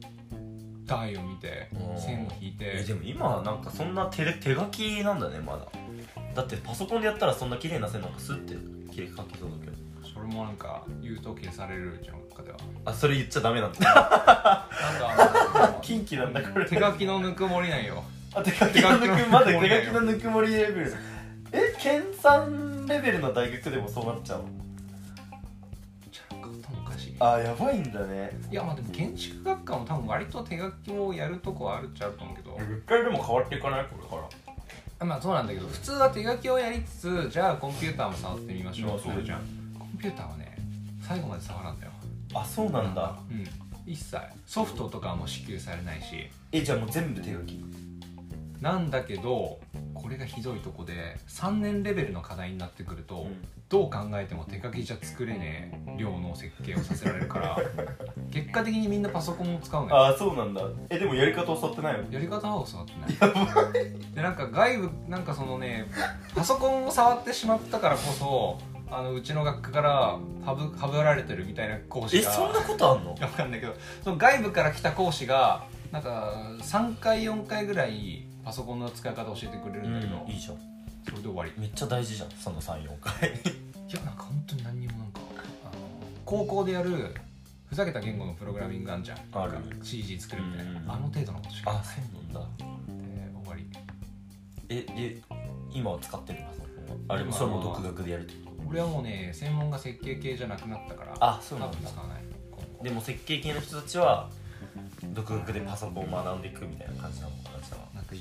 台を見て
うん。
線を引いて。
えでも今はなんかそんな手で手書きなんだねまだ。だってパソコンでやったらそんな綺麗な線なんかスッて綺麗に書けそうだけど。
それもなんか言うと消されるうちの中では。
あそれ言っちゃダメなんだ。
なんかあの
近畿なんだこれ。
手書きのぬくもりなんよ。
あ手書きのぬくまだ手書きのぬくもりレベル。え研鑽レベルの大学でもそうなっちゃうの？あやばいんだね。
いやまあでも建築学科も多分割と手書きをやるとこはあるっちゃあると思うけど。
一回でも変わっていかないこれから
まあそうなんだけど普通は手書きをやりつつじゃあコンピューターも触ってみましょう。
まあそうじゃん。
コンピューターはね最後まで触らんだよ。
あそうなんだ。
うん。一切。ソフトとかも支給されないし。
えじゃあもう全部手書き
なんだけどこれがひどいとこで3年レベルの課題になってくると、
うん。
どう考えても手書きじゃ作れねえ量の設計をさせられるから 結果的にみんなパソコンを使うのよ。
あそうなんだ。えでもやり方教わってないの？
やり方は教わってない。でなんか外部なんかそのねパソコンを触ってしまったからこそあのうちの学科からはぶはぶられてるみたいな講師が
えそんなことあんの？
わかんないけどその外部から来た講師がなんか3回4回ぐらいパソコンの使い方を教えてくれるんだけど、
いいじゃん。
それで終わり。
めっちゃ大事じゃんその34回。
いやなんか本当に何にもなんかあの高校でやるふざけた言語のプログラミングあんじゃん。
ある。
CG 作るみたいな、
うん
あの程度のことしか。ない
そうなんだ。
で終わり。
えで今は使ってるパソコンは。あれもそれも独学でやるってこと？
俺はもうね専門が設計系じゃなくなったから
あそうなんだ。
多分使わない。
でも設計系の人たちは独学でパソコンを学んでいくみたいな感じなの？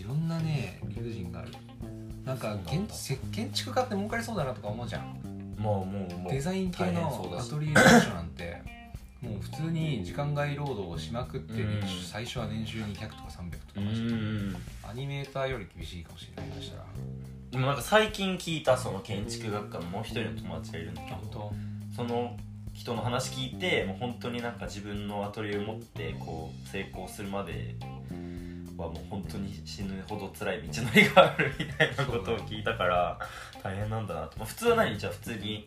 ろんなね理不尽がある。なんか建築家って儲かりそうだなとか思うじゃん。
まあもうもう
デザイン系のアトリエ事務所なんて もう普通に時間外労働をしまくって年
う
最初は年収200とか300とか
う
まして
ん
アニメーターより厳しいかもしれないとしたら
でもなんか最近聞いたその建築学科のもう一人の友達がいるんだけどその人の話聞いてもう本当になんか自分のアトリエを持ってこう成功するまではもう本当に死ぬほど辛い道のりがあるみたいなことを聞いたから大変なんだなと、まあ、普通は何？じゃあ普通に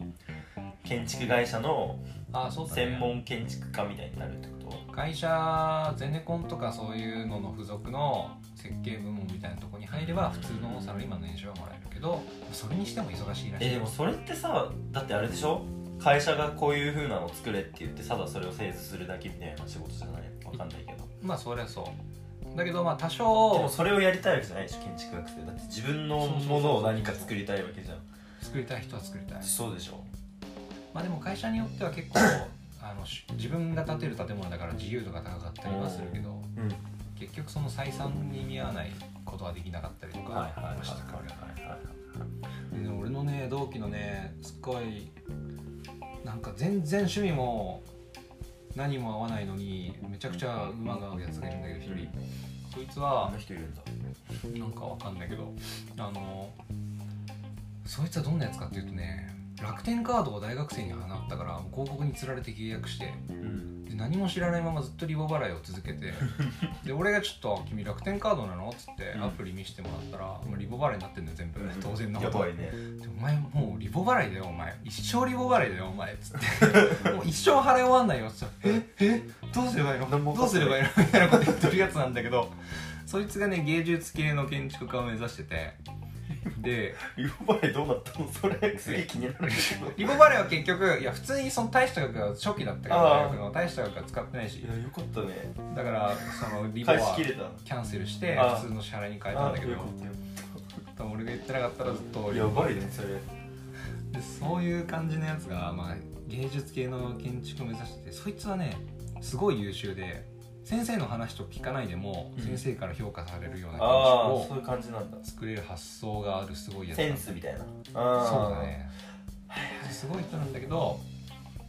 建築会社の
あそうだね。
専門建築家みたいになるってこと？
会社ゼネコンとかそういうのの付属の設計部門みたいなところに入れば普通のサラリーマンの年収はもらえるけどそれにしても忙しいらしい。
えでもそれってさだってあれでしょ？会社がこういう風なの作れって言ってただそれを製図するだけみたいな仕事じゃない？わかんないけど。
まあそれはそうだけどまあ多
で
少
もそれをやりたいわけじゃないでしょ建築学生。だって自分のものを何か作りたいわけじゃん。
作りたい人は作りたい。
そうでしょ。
まあでも会社によっては結構 あのし自分が建てる建物だから自由度が高かったりはするけど
うん。
結局その採算に見合わないことはできなかったりとか
はいはいはい
してくる
はいはい。
で俺のね同期のねすっごいなんか全然趣味も何も合わないのにめちゃくちゃ馬が合うやつがいるんだけど一人そいつは
の人いるんだ
なんかわかんないけどあのそいつはどんなやつかっていうとね楽天カードを大学生に放ったから広告につられて契約して
うん。
で何も知らないままずっとリボ払いを続けて で俺がちょっと「君楽天カードなの?」っつって
うん。
アプリ見せてもらったら、もうリボ払いになってんだよ全部。当然のこと。
やばいね。
でお前もうリボ払いだよお前。一生リボ払いだよお前。っつって。もう一生払い終わんないよ。っつったら「え？え？どうすればいいの？どうすればいいの?」みたいなこと言ってるやつなんだけど。そいつがね芸術系の建築家を目指しててで
リボバレどうなったの？それすげえ気になる
リボ払いは結局いや普通にその大した額が初期だったから大学の大した額は使ってないし。
いやよかったね。
だからそのリボはキャンセルして普通の支払いに変えたんだけど。
よかったよ。
多分俺が言ってなかったらずっと
やばいねそれ。
でそういう感じのやつが、まあ、芸術系の建築を目指しててそいつはねすごい優秀で先生の話と聞かないでも、
うん。
先生から評価されるような建
ああそういう感じなんだ。
作れる発想があるすごいやつ
センスみたいな。
そうだね。すごい人なんだけど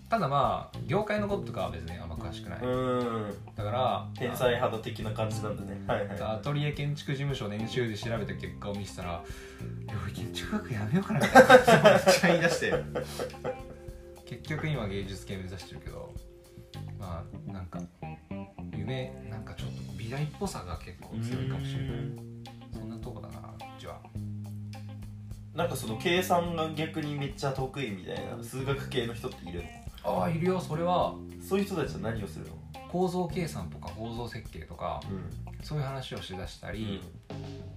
ただまあ業界のこととかは別にあんま詳しくない、
うん。
だから
天才肌的な感じなんだね。はいはい
アトリエ建築事務所年収で調べた結果を見せたら「いや俺建築学やめようかな」みたいなことめっちゃ言い出して。結局今芸術系目指してるけどまあなんか夢なんかちょっと美大っぽさが結構強いかもしれない。そんなとこだなうちは
なんかその計算が逆にめっちゃ得意みたいな数学系の人っている
ああいるよそれは。
のそういう人たちは何をするの？
構造計算とか構造設計とかそういう話をしだしたり、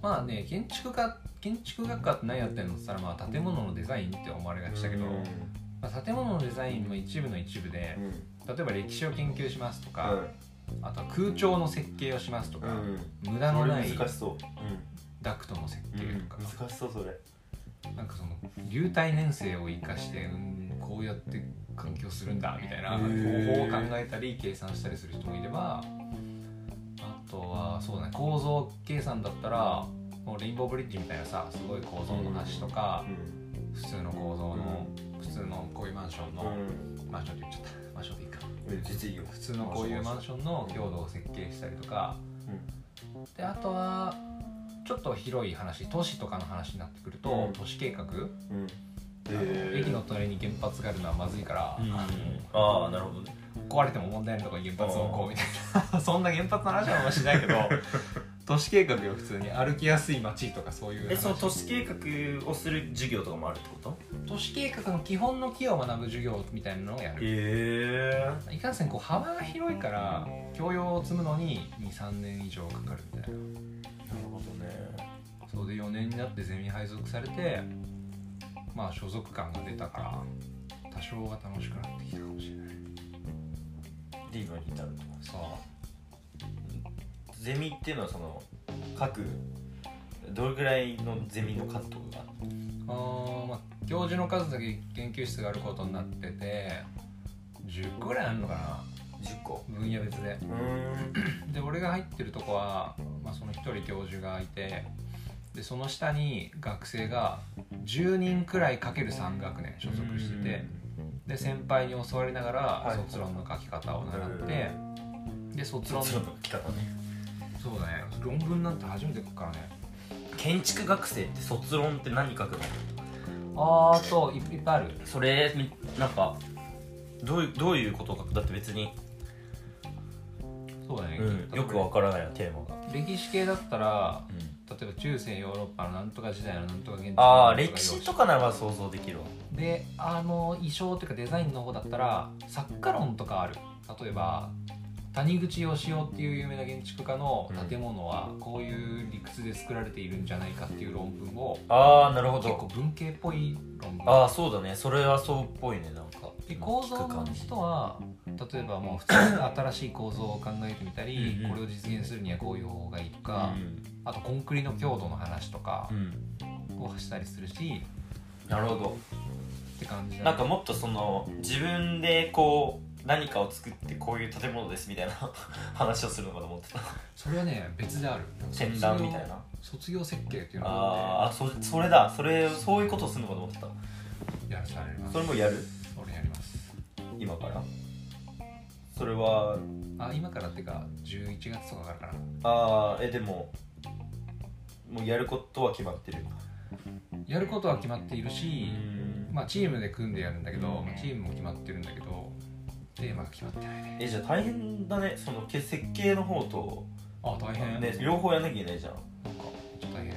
まあね建築家建築学科って何やってんのって言ったら、まあ、建物のデザインって思われがちだけど、まあ、建物のデザインの一部の一部で
うん。
例えば歴史を研究しますとか、
うん
あとは空調の設計をしますとか、
うん。
無駄のない
難しそう。
ダクトの設計とか、
難しそうそれ。
なんかその流体粘性を生かして、うん、こうやって環境するんだみたいな方法を考えたり計算したりする人もいればあとはそうだね構造計算だったらもうレインボーブリッジみたいなさすごい構造の橋とか、普通の構造の、普通のこういうマンションの、
うん。
マンションって言っちゃったマンションでいいか。
うん全然いいよ
普通のこういうマンションの強度を設計したりとか。であとはちょっと広い話都市とかの話になってくると、
うん。
都市計画、
うん。
あの駅の隣に原発があるのはまずいから、
うん。
あ
ああなるほどね。
の壊れても問題ないところに原発を置こうみたいな。そんな原発の話はあんましないけど都市計画よ普通に歩きやすい街とかそういう話
えその都市計画をする授業とかもあるってこと？
都市計画の基本の木を学ぶ授業みたいなのをやる。
へえ。
いかんせんこう幅が広いから教養を積むのに23年以上かかるみたいな。
なるほどね。
そうで4年になってゼミ配属されてまあ所属感が出たから多少は楽しくなってきたかもしれない。
で今に至ると。
そう
ゼミっていうのはその各どれぐらいのゼミのカットが？
あーまあ教授の数だけ研究室があることになってて10個ぐらいあるのかな。
10個？
分野別で。
うん。
で俺が入ってるとこは、まあ、その1人教授がいてでその下に学生が10人くらいかける3学年所属しててで先輩に教わりながら
い
卒論の書き方を習ってで卒論
卒論の書き方ね
そうだね。論文なんて初めて書くからね。
建築学生って卒論って何書くの？
あーといいっぱいある。
それみなんかどういうどういうことを書く？だって別に、
そうだね、
うん、よくわからないよテーマが、
歴史系だったら例えば中世ヨーロッパのなんとか時代のなんとか現地
ああ歴史とかならば想像できるわ。
であの衣装というかデザインの方だったら作家論とかある。例えば谷口義雄っていう有名な建築家の建物はこういう理屈で作られているんじゃないかっていう論文を
ああなるほ
結構
ど
文系っぽい論文。
ああそうだね。それはそうっぽいねなんか。
で構造の人は例えばもう普通に新しい構造を考えてみたり
うんうん。
これを実現するにはこういう方法がいいとか、あとコンクリの強度の話とか
うん、うん
をしたりするし
なるほど。
って感じ
なんかもっとその自分でこう何かを作ってこういう建物ですみたいな話をするのかと思ってた。
それはね別である。
展覧みたいな？
卒業設計っていうのが
あーあそそれだ。それそういうことをするのかと思ってた。
やらされます
それもやる
俺やります。
今から？それは？
あ今からっていうか11月とかからかな。
ああえでももうやることは決まってる。
やることは決まっているし、
ん。
まあチームで組んでやるんだけど、まあチームも決まってるんだけどテーマが決まってないね。
えじゃあ大変だね。そのけ設計の方と、
あ大変。
ね、両方やんなきゃいけないじゃん。
なんかちょっと大変。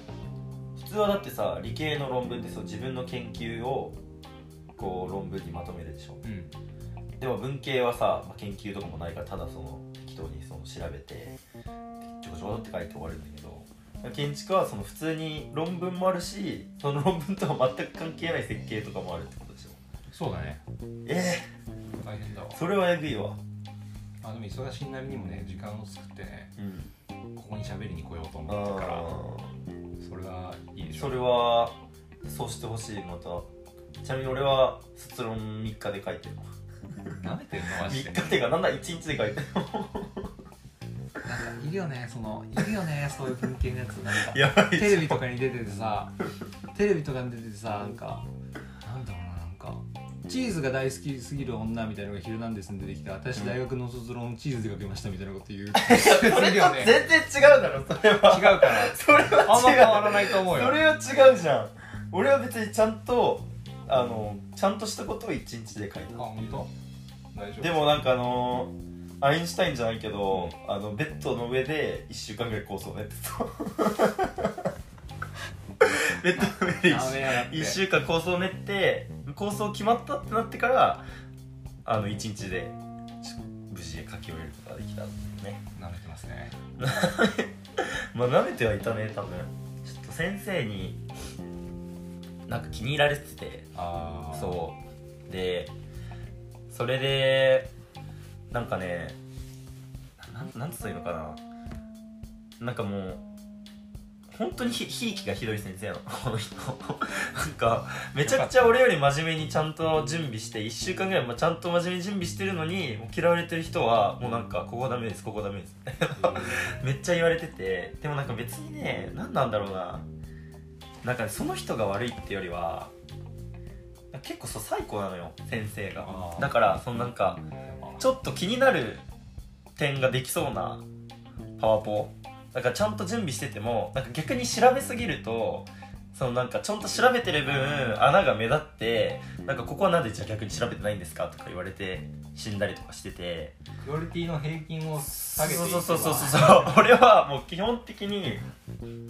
普通はだってさ理系の論文ってそう自分の研究をこう論文にまとめるでしょ。
うん。
でも文系はさ、まあ、研究とかもないからただその適当にその調べてちょこちょこって書いて終わるんだけど建築はその普通に論文もあるしその論文とは全く関係ない設計とかもあるってこ
そうだね。
え
大変だわ。
ー、それはえぐいわ。
あでも忙しいなりにもね時間を作ってね
うん。
ここに喋りに来ようと
あ
思ってるから
ー
それはいいでしょ
それはそうしてほしいまた。ちなみに俺は卒論3日で書いてる
なめてんのマジで。
3日っていうかなんだ1日で書いてる
なんかいるよねそのいるよねそういう文系のやつ。なんか
やばい
テレビとかに出ててさテレビとかに出ててさなんかチーズが大好きすぎる女みたいなのが「ヒルナンデス」に出てきて私大学の卒論チーズで書きましたみたいなこと言う。
それ
いるよね
全然違うだろそれは。
違うかな
それは。違う
あんま変わらないと思うよ
それは違うじゃん。俺は別にちゃんとあのちゃんとしたことを1日で書い
あ本当？大丈夫？
たでもなんかあのアインシュタインじゃないけど、あのベッドの上で1週間ぐらい構想練ってた ベッドの上で
ダメやだって。
1週間構想練って構想決まったってなってからあの1日で無事書き終えることができたね。
なめてますね。
まあ舐めてはいたね多分。ちょっと先生になんか気に入られてて。
ああ
そう。でそれでなんかねなんなんつったらいいのかな。なんかもう本当にひひいきがひどい先生なの この人。なんかめちゃくちゃ俺より真面目にちゃんと準備して1週間ぐらいまあちゃんと真面目に準備してるのにもう嫌われてる人はもうなんかここダメですここダメです。めっちゃ言われててでもなんか別にね何なんだろうな。なんかねその人が悪いってよりは結構そう最高なのよ先生が。だからそのなんかちょっと気になる点ができそうなパワポだからちゃんと準備しててもなんか逆に調べすぎるとそのなんかちゃんと調べてる分穴が目立ってなんかここはなんでじゃあ逆に調べてないんですかとか言われて死んだりとかしてて。
クオリティの平均を下げてい
そうそうそうそうそう。俺はもう基本的に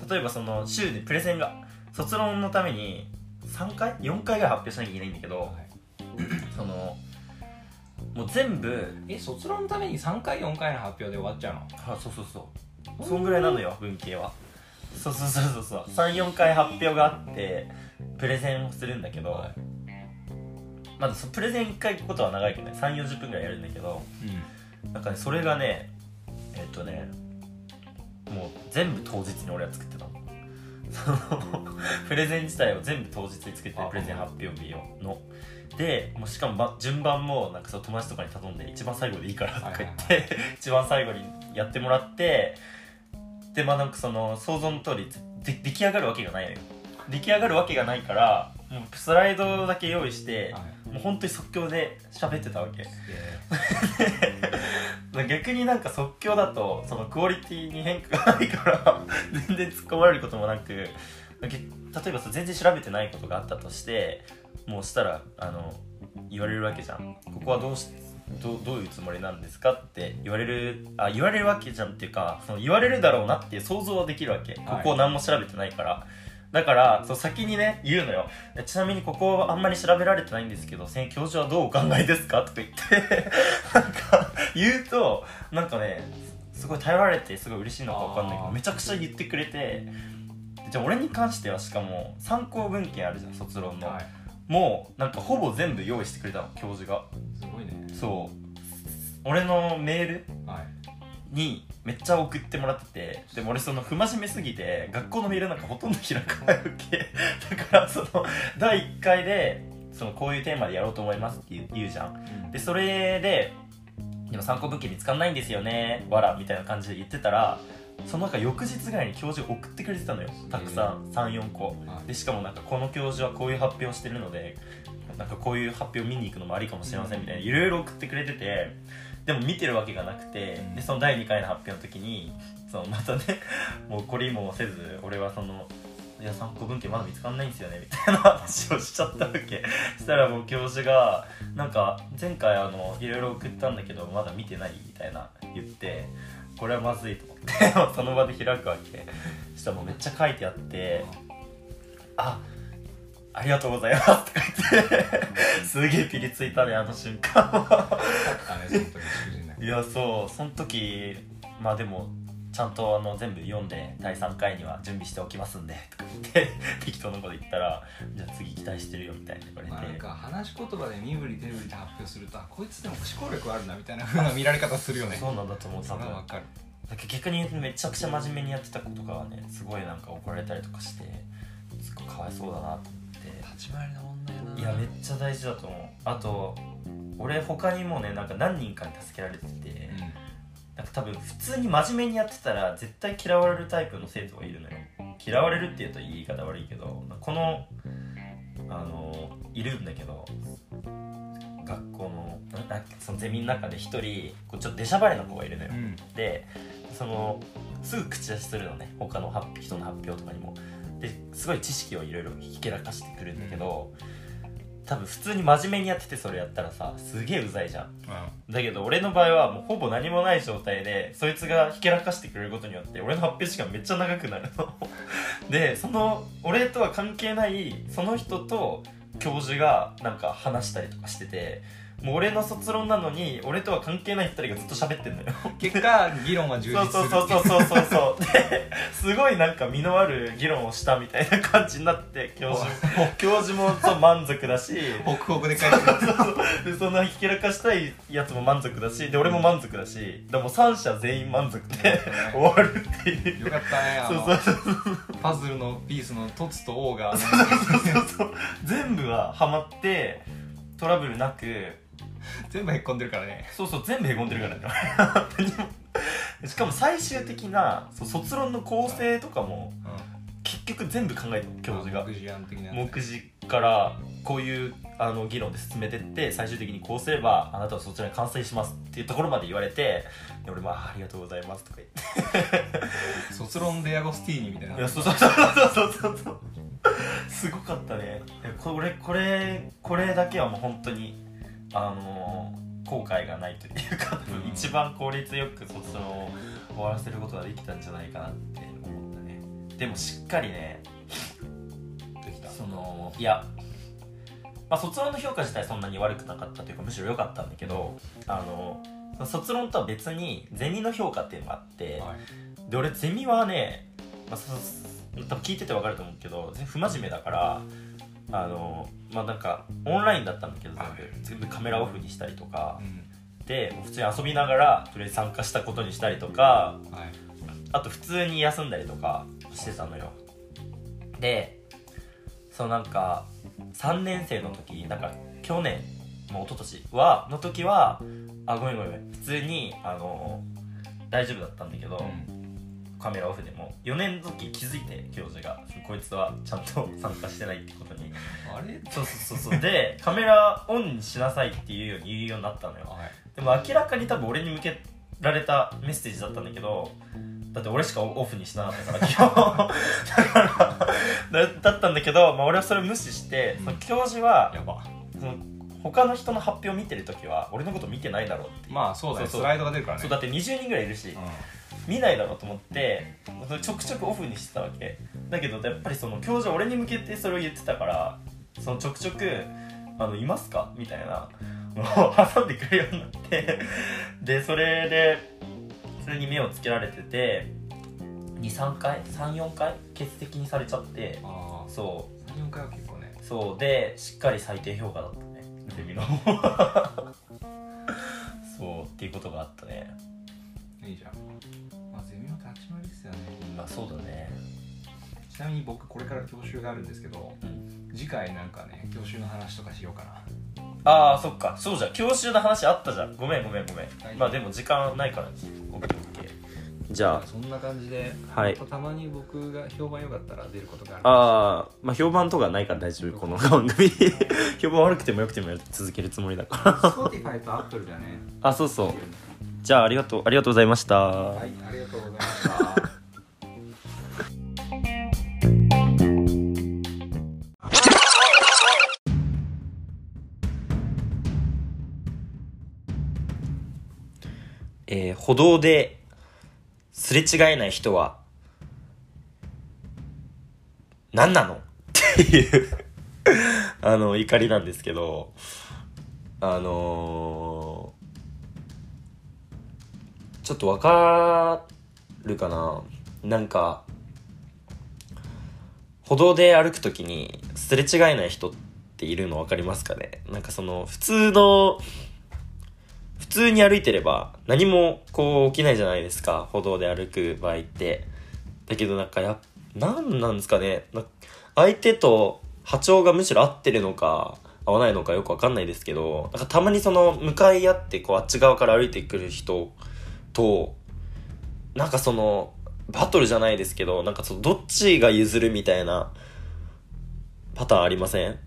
例えばその週でプレゼンが卒論のために3回？4回ぐらい発表しなきゃいけないんだけど
はい。
そのもう全部
え卒論のために3回4回の発表で終わっちゃうの？
あそうそうそうそんぐらいなのよ文系は。そうそうそうそうそう。34回発表があってプレゼンをするんだけど、
はい。
まだそプレゼン1回行くことは長いけどね3 4 0分ぐらいやるんだけどなんかねそれがねえっとねもう全部当日に俺は作ってたの。そのプレゼン自体を全部当日に作って
あ。
プレゼン発表日をの。でもうしかもば順番もなんかそう友達とかに頼んで一番最後でいいからとか言って、
はい。
一番最後にやってもらってでまあなんかその想像の通りで出来上がるわけがないのよ。出来上がるわけがないからもうスライドだけ用意して、
はい。
もう本当に即興で喋ってたわけ。
で
逆になんか即興だとそのクオリティに変化がないから全然突っ込まれることもなくげ例えばさ全然調べてないことがあったとしてもうしたらあの言われるわけじゃん。ここはどうしどうどういうつもりなんですかって言われるあ言われるわけじゃんっていうかその言われるだろうなっていう想像はできるわけ、ここを何も調べてないから。だからそう先にね言うのよ。ちなみにここあんまり調べられてないんですけど先教授はどうお考えですかとか言って。なんか言うとなんかねすごい頼られてすごい嬉しいのか分かんないけどめちゃくちゃ言ってくれて。じゃあ俺に関してはしかも参考文献あるじゃん卒論の、
はい
もうなんかほぼ全部用意してくれたの教授が。
すごいね。
そう。俺のメール
はい。
にめっちゃ送ってもらっててでも俺その不真面目すぎて学校のメールなんかほとんど開かないわけ。だからその第1回でそのこういうテーマでやろうと思いますって言う言うじゃん。でそれででも参考文献見つかんないんですよねわらみたいな感じで言ってたらそのなんか翌日ぐらいに教授送ってくれてたのよ。たくさん34個。
はい。
でしかもなんかこの教授はこういう発表してるのでなんかこういう発表見に行くのもありかもしれませんみたいないろいろ送ってくれててでも見てるわけがなくてでその第2回の発表の時にそのまたね もうこれもせず俺はそのいや参考文献まだ見つかんないんですよねみたいな話をしちゃったわけ。そしたらもう教授がなんか前回あのいろいろ送ったんだけどまだ見てないみたいな言ってこれはまずいと思って その場で開くわけ。そしたらもうめっちゃ書いてあってあありがとうございますとか言ってすげえピリついたねあの瞬間。はいやそうその時まあでもちゃんとあの全部読んで第3回には準備しておきますんでとか言って 適当なこと言ったらじゃあ次期待してるよみたいな言われて、
まあなんか話し言葉で身振り手振りで発表するとあこいつでも思考力あるなみたいな風な見られ方するよね。
そうなんだと思う多分。
かる。
だから逆にめちゃくちゃ真面目にやってた子とかはねすごいなんか怒られたりとかしてすごいかわいそうだなと思って。
立ち回りの問題な。い
やめっちゃ大事だと思う。あと俺他にもねなんか何人かに助けられてて、なんか多分普通に真面目にやってたら絶対嫌われるタイプの生徒がいるのよ。嫌われるっていうと言い方悪いけどこのあのいるんだけど学校のそのゼミの中で一人こうちょっと出しゃばりの子がいるのよ。
うん、うん
でそのすぐ口出しするのね。他の発人の発表とかにも。ですごい知識をいろいろひけらかしてくるんだけど、多分普通に真面目にやっててそれやったらさすげえうざいじゃん。だけど俺の場合はもうほぼ何もない状態でそいつがひけらかしてくれることによって俺の発表時間めっちゃ長くなるの。でその俺とは関係ないその人と教授がなんか話したりとかしててもう俺の卒論なのに俺とは関係ない2人がずっと喋ってんのよ。
結果議論は充実する。
そうそうそうそうそう。そうですごいなんか身のある議論をしたみたいな感じになって教授教授もそう満足だし。
ホクホクで書いてる
でそんなひけらかしたいやつも満足だしで俺も満足だしでも三者全員満足で 終わるっていう。
よかったねあ
そう
の
そうそう。
パズルのピースの凸と王が。
そうそう。全部はハマってトラブルなく
全部へっこんでるからね。
そうそう全部へこんでるからね。しかも最終的なそう卒論の構成とかも結局全部考えてる教授が。
目次案的な
目次からこういうあの議論で進めてって最終的にこうすればあなたはそちらに完成しますっていうところまで言われてで俺もあありがとうございますとか言って。
卒論デアゴスティーニみたいな。い
やそうそうそうそうそうそう。すごかったね。これこれこれだけはもう本当にあの後悔がないというか
うん。
一番効率よく卒論を終わらせることができたんじゃないかなって思ったね。でもしっかりね
できた。
そのいや、まあ、卒論の評価自体そんなに悪くなかったというかむしろ良かったんだけどあの卒論とは別にゼミの評価っていうのがあって、
はい。
で俺ゼミはね、まあ、そ多分聞いてて分かると思うけど不真面目だからあのまあなんかオンラインだったんだけど全部,、
はい。
全部。カメラオフにしたりとか。
う
で普通に遊びながらとりあえず参加したことにしたりとかあと普通に休んだりとかしてたのよ。でそうなんか3年生の時なんか去年もう一昨年はの時はあごめんごめん普通にあの大丈夫だったんだけど、カメラオフでも4年の時気づいて教授がこいつはちゃんと参加してないってことに。
あれ？
そうそうそうそう。でカメラオンにしなさいっていうように言うようになったのよ。
はい。
でも明らかに多分俺に向けられたメッセージだったんだけどだって俺しかオフにしなかったから 今日だからだだったんだけど、まあ、俺はそれ無視して、
うん。
教授は
やば。
その他の人の発表見てる時は俺のこと見てないだろうって
まあそうだね。スライドが出るからね。
そうだって20人ぐらいいるし、
う
見ないだろうと思ってちょくちょくオフにしてたわけ。だけどやっぱりその教授俺に向けてそれを言ってたからそのちょくちょく「あのいますか?」みたいなのを挟んでくるようになってでそれでそれに目をつけられてて23回34回欠席にされちゃって
んああ
そ
34回は結構ね。
うそう。でしっかり最低評価だったね。ゼミの そうっていうことがあったね。
いいじゃん
そうだね。
ちなみに僕これから教習があるんですけど
うん
次回なんかね教習の話とかしようかな。
ああそっか。そうじゃん。教習の話あったじゃん。ごめんごめんごめん、
はい
まあでも時間ないからオッケーオッケー。じゃ
そんな感じで、
はい。
たまに僕が評判良かったら出ることがある
ああまあ評判とかないから大丈夫この番組。評判悪くてもよくても続けるつもりだから。
Spotify と Apple だね。
あそうそう。じゃあありがとうありがとうございました、
はいありがとうございました
えー歩道ですれ違えない人は何なの？っていう あの怒りなんですけどあのーちょっとわかるかな？なんか歩道で歩くときにすれ違えない人っているの分かりますかね？なんかその普通の通に歩いてれば何もこう起きないじゃないですか。歩道で歩く場合って。だけどなんかや何なんですかね。相手と波長がむしろ合ってるのか合わないのかよくわかんないですけどなんかたまにその向かい合ってこうあっち側から歩いてくる人となんかそのバトルじゃないですけどなんかそのどっちが譲るみたいなパターンありません？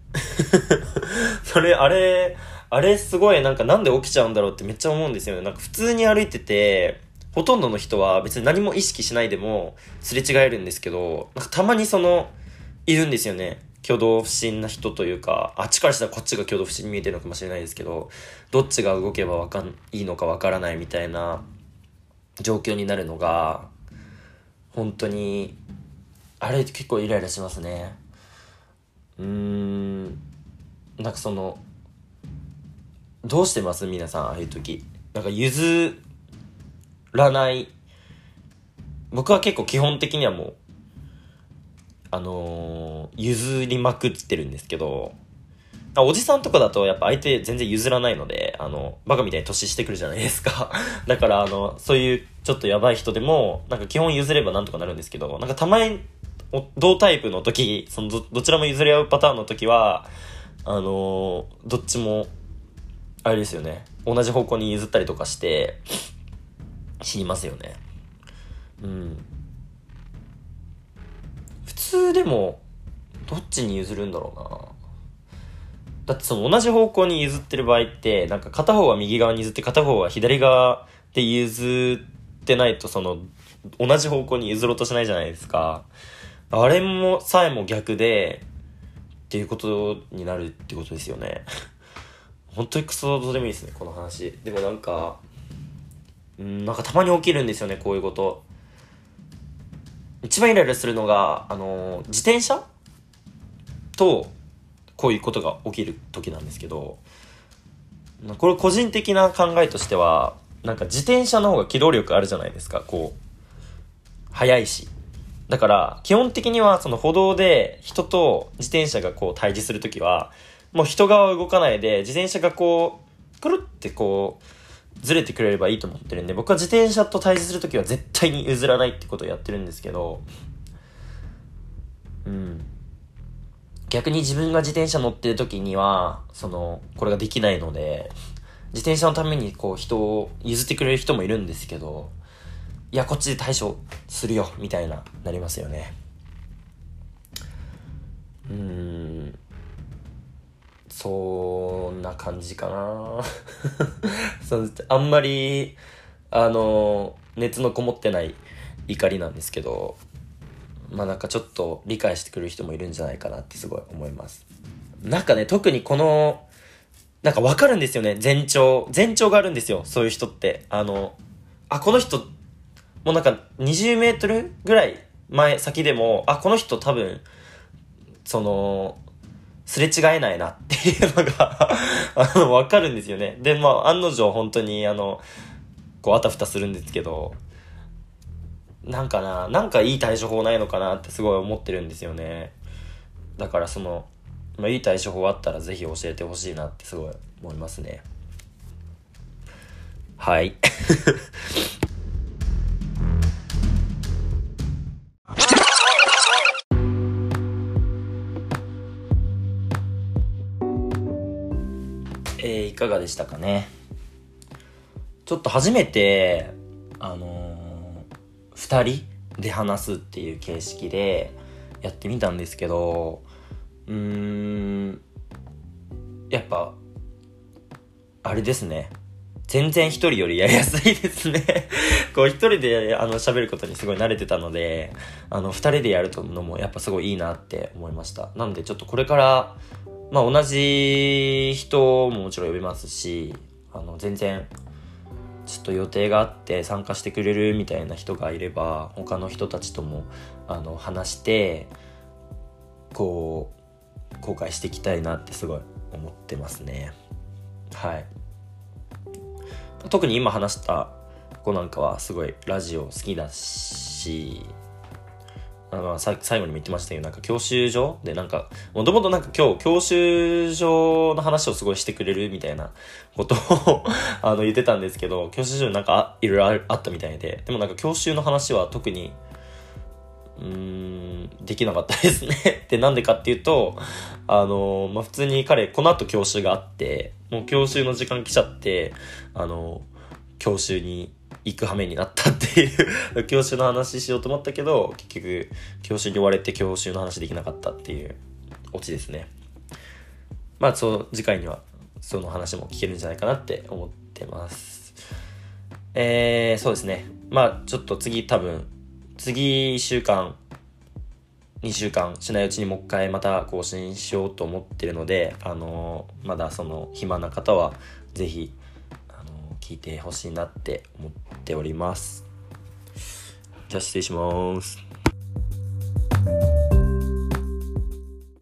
それあれあれすごいなんかなんで起きちゃうんだろうってめっちゃ思うんですよね。なんか普通に歩いててほとんどの人は別に何も意識しないでもすれ違えるんですけどなんかたまにそのいるんですよね。挙動不審な人というかあっちからしたらこっちが挙動不審に見えてるのかもしれないですけどどっちが動けばわかんいいのかわからないみたいな状況になるのが本当にあれ結構イライラしますね。うーんなんかそのどうしてます？皆さんああいう時。なんか譲らない。僕は結構基本的にはもうあのー譲りまくってるんですけどおじさんとかだとやっぱ相手全然譲らないのであのバカみたいに年してくるじゃないですか。だからあのそういうちょっとやばい人でもなんか基本譲ればなんとかなるんですけどなんかたまに同タイプの時そのどどちらも譲り合うパターンの時はあのーどっちもあれですよね。同じ方向に譲ったりとかして死にますよね。うん。普通でもどっちに譲るんだろうな。だってその同じ方向に譲ってる場合ってなんか片方は右側に譲って片方は左側で譲ってないとその同じ方向に譲ろうとしないじゃないですか。あれもさえも逆でっていうことになるってことですよね。本当にクソどうでもいいですねこの話。でもなんかうんなんかたまに起きるんですよねこういうこと。一番イライラするのがあの自転車？とこういうことが起きる時なんですけど。これ個人的な考えとしてはなんか自転車の方が機動力あるじゃないですかこう。速いし。だから基本的にはその歩道で人と自転車がこう対峙するときはもう人側は動かないで自転車がこうくるってこうずれてくれればいいと思ってるんで僕は自転車と対峙するときは絶対に譲らないってことをやってるんですけどうん。逆に自分が自転車乗ってる時にはそのこれができないので自転車のためにこう人を譲ってくれる人もいるんですけどいやこっちで対処するよみたいななりますよね。うーん。そんな感じかな そうあんまりあの熱のこもってない怒りなんですけどまあなんかちょっと理解してくれる人もいるんじゃないかなってすごい思いますなんかね特にこのなんかわかるんですよね、前兆。前兆があるんですよ、そういう人って。あの、あ、この人、もうなんか20メートルぐらい前、先でも、あ、この人多分、その、すれ違えないなっていうのが あの、わかるんですよね。で、まあ、案の定本当に、あの、こう、あたふたするんですけど、なんかな、なんかいい対処法ないのかなってすごい思ってるんですよね。だからその、まあ、いい対処法あったらぜひ教えてほしいなってすごい思いますね。はい。えー、いかがでしたかね？ちょっと初めて、あの2人で話すっていう形式でやってみたんですけどうーんやっぱあれですね全然一人よりやりやすいですね こう一人であの喋ることにすごい慣れてたので、あの二人でやるのもやっぱすごいいいなって思いました。なのでちょっとこれから、まあ同じ人ももちろん呼びますし、あの全然ちょっと予定があって参加してくれるみたいな人がいれば他の人たちともあの話してこう後悔していきたいなってすごい思ってますね。はい。特に今話した子なんかはすごいラジオ好きだしあのさ最後にも言ってましたけどなんか教習所でなんかもともとなんか今日教習所の話をすごいしてくれるみたいなことをあの言ってたんですけど教習所になんかいろいろあったみたいで。でもなんか教習の話は特にうーんできなかったですね。でなんでかっていうとあのまあ普通に彼この後教習があってもう教習の時間来ちゃってあの教習に行く羽目になったっていう 教習の話しようと思ったけど、結局、教習に追われて教習の話できなかったっていうオチですね。まあ、そう、次回にはその話も聞けるんじゃないかなって思ってます。えー、そうですね。まあ、ちょっと次多分、次1週間、2週間しないうちにもう一回また更新しようと思ってるので、あのー、まだその暇な方は、ぜひ、聞いてほしいなって思ってっております。じゃあ失礼します。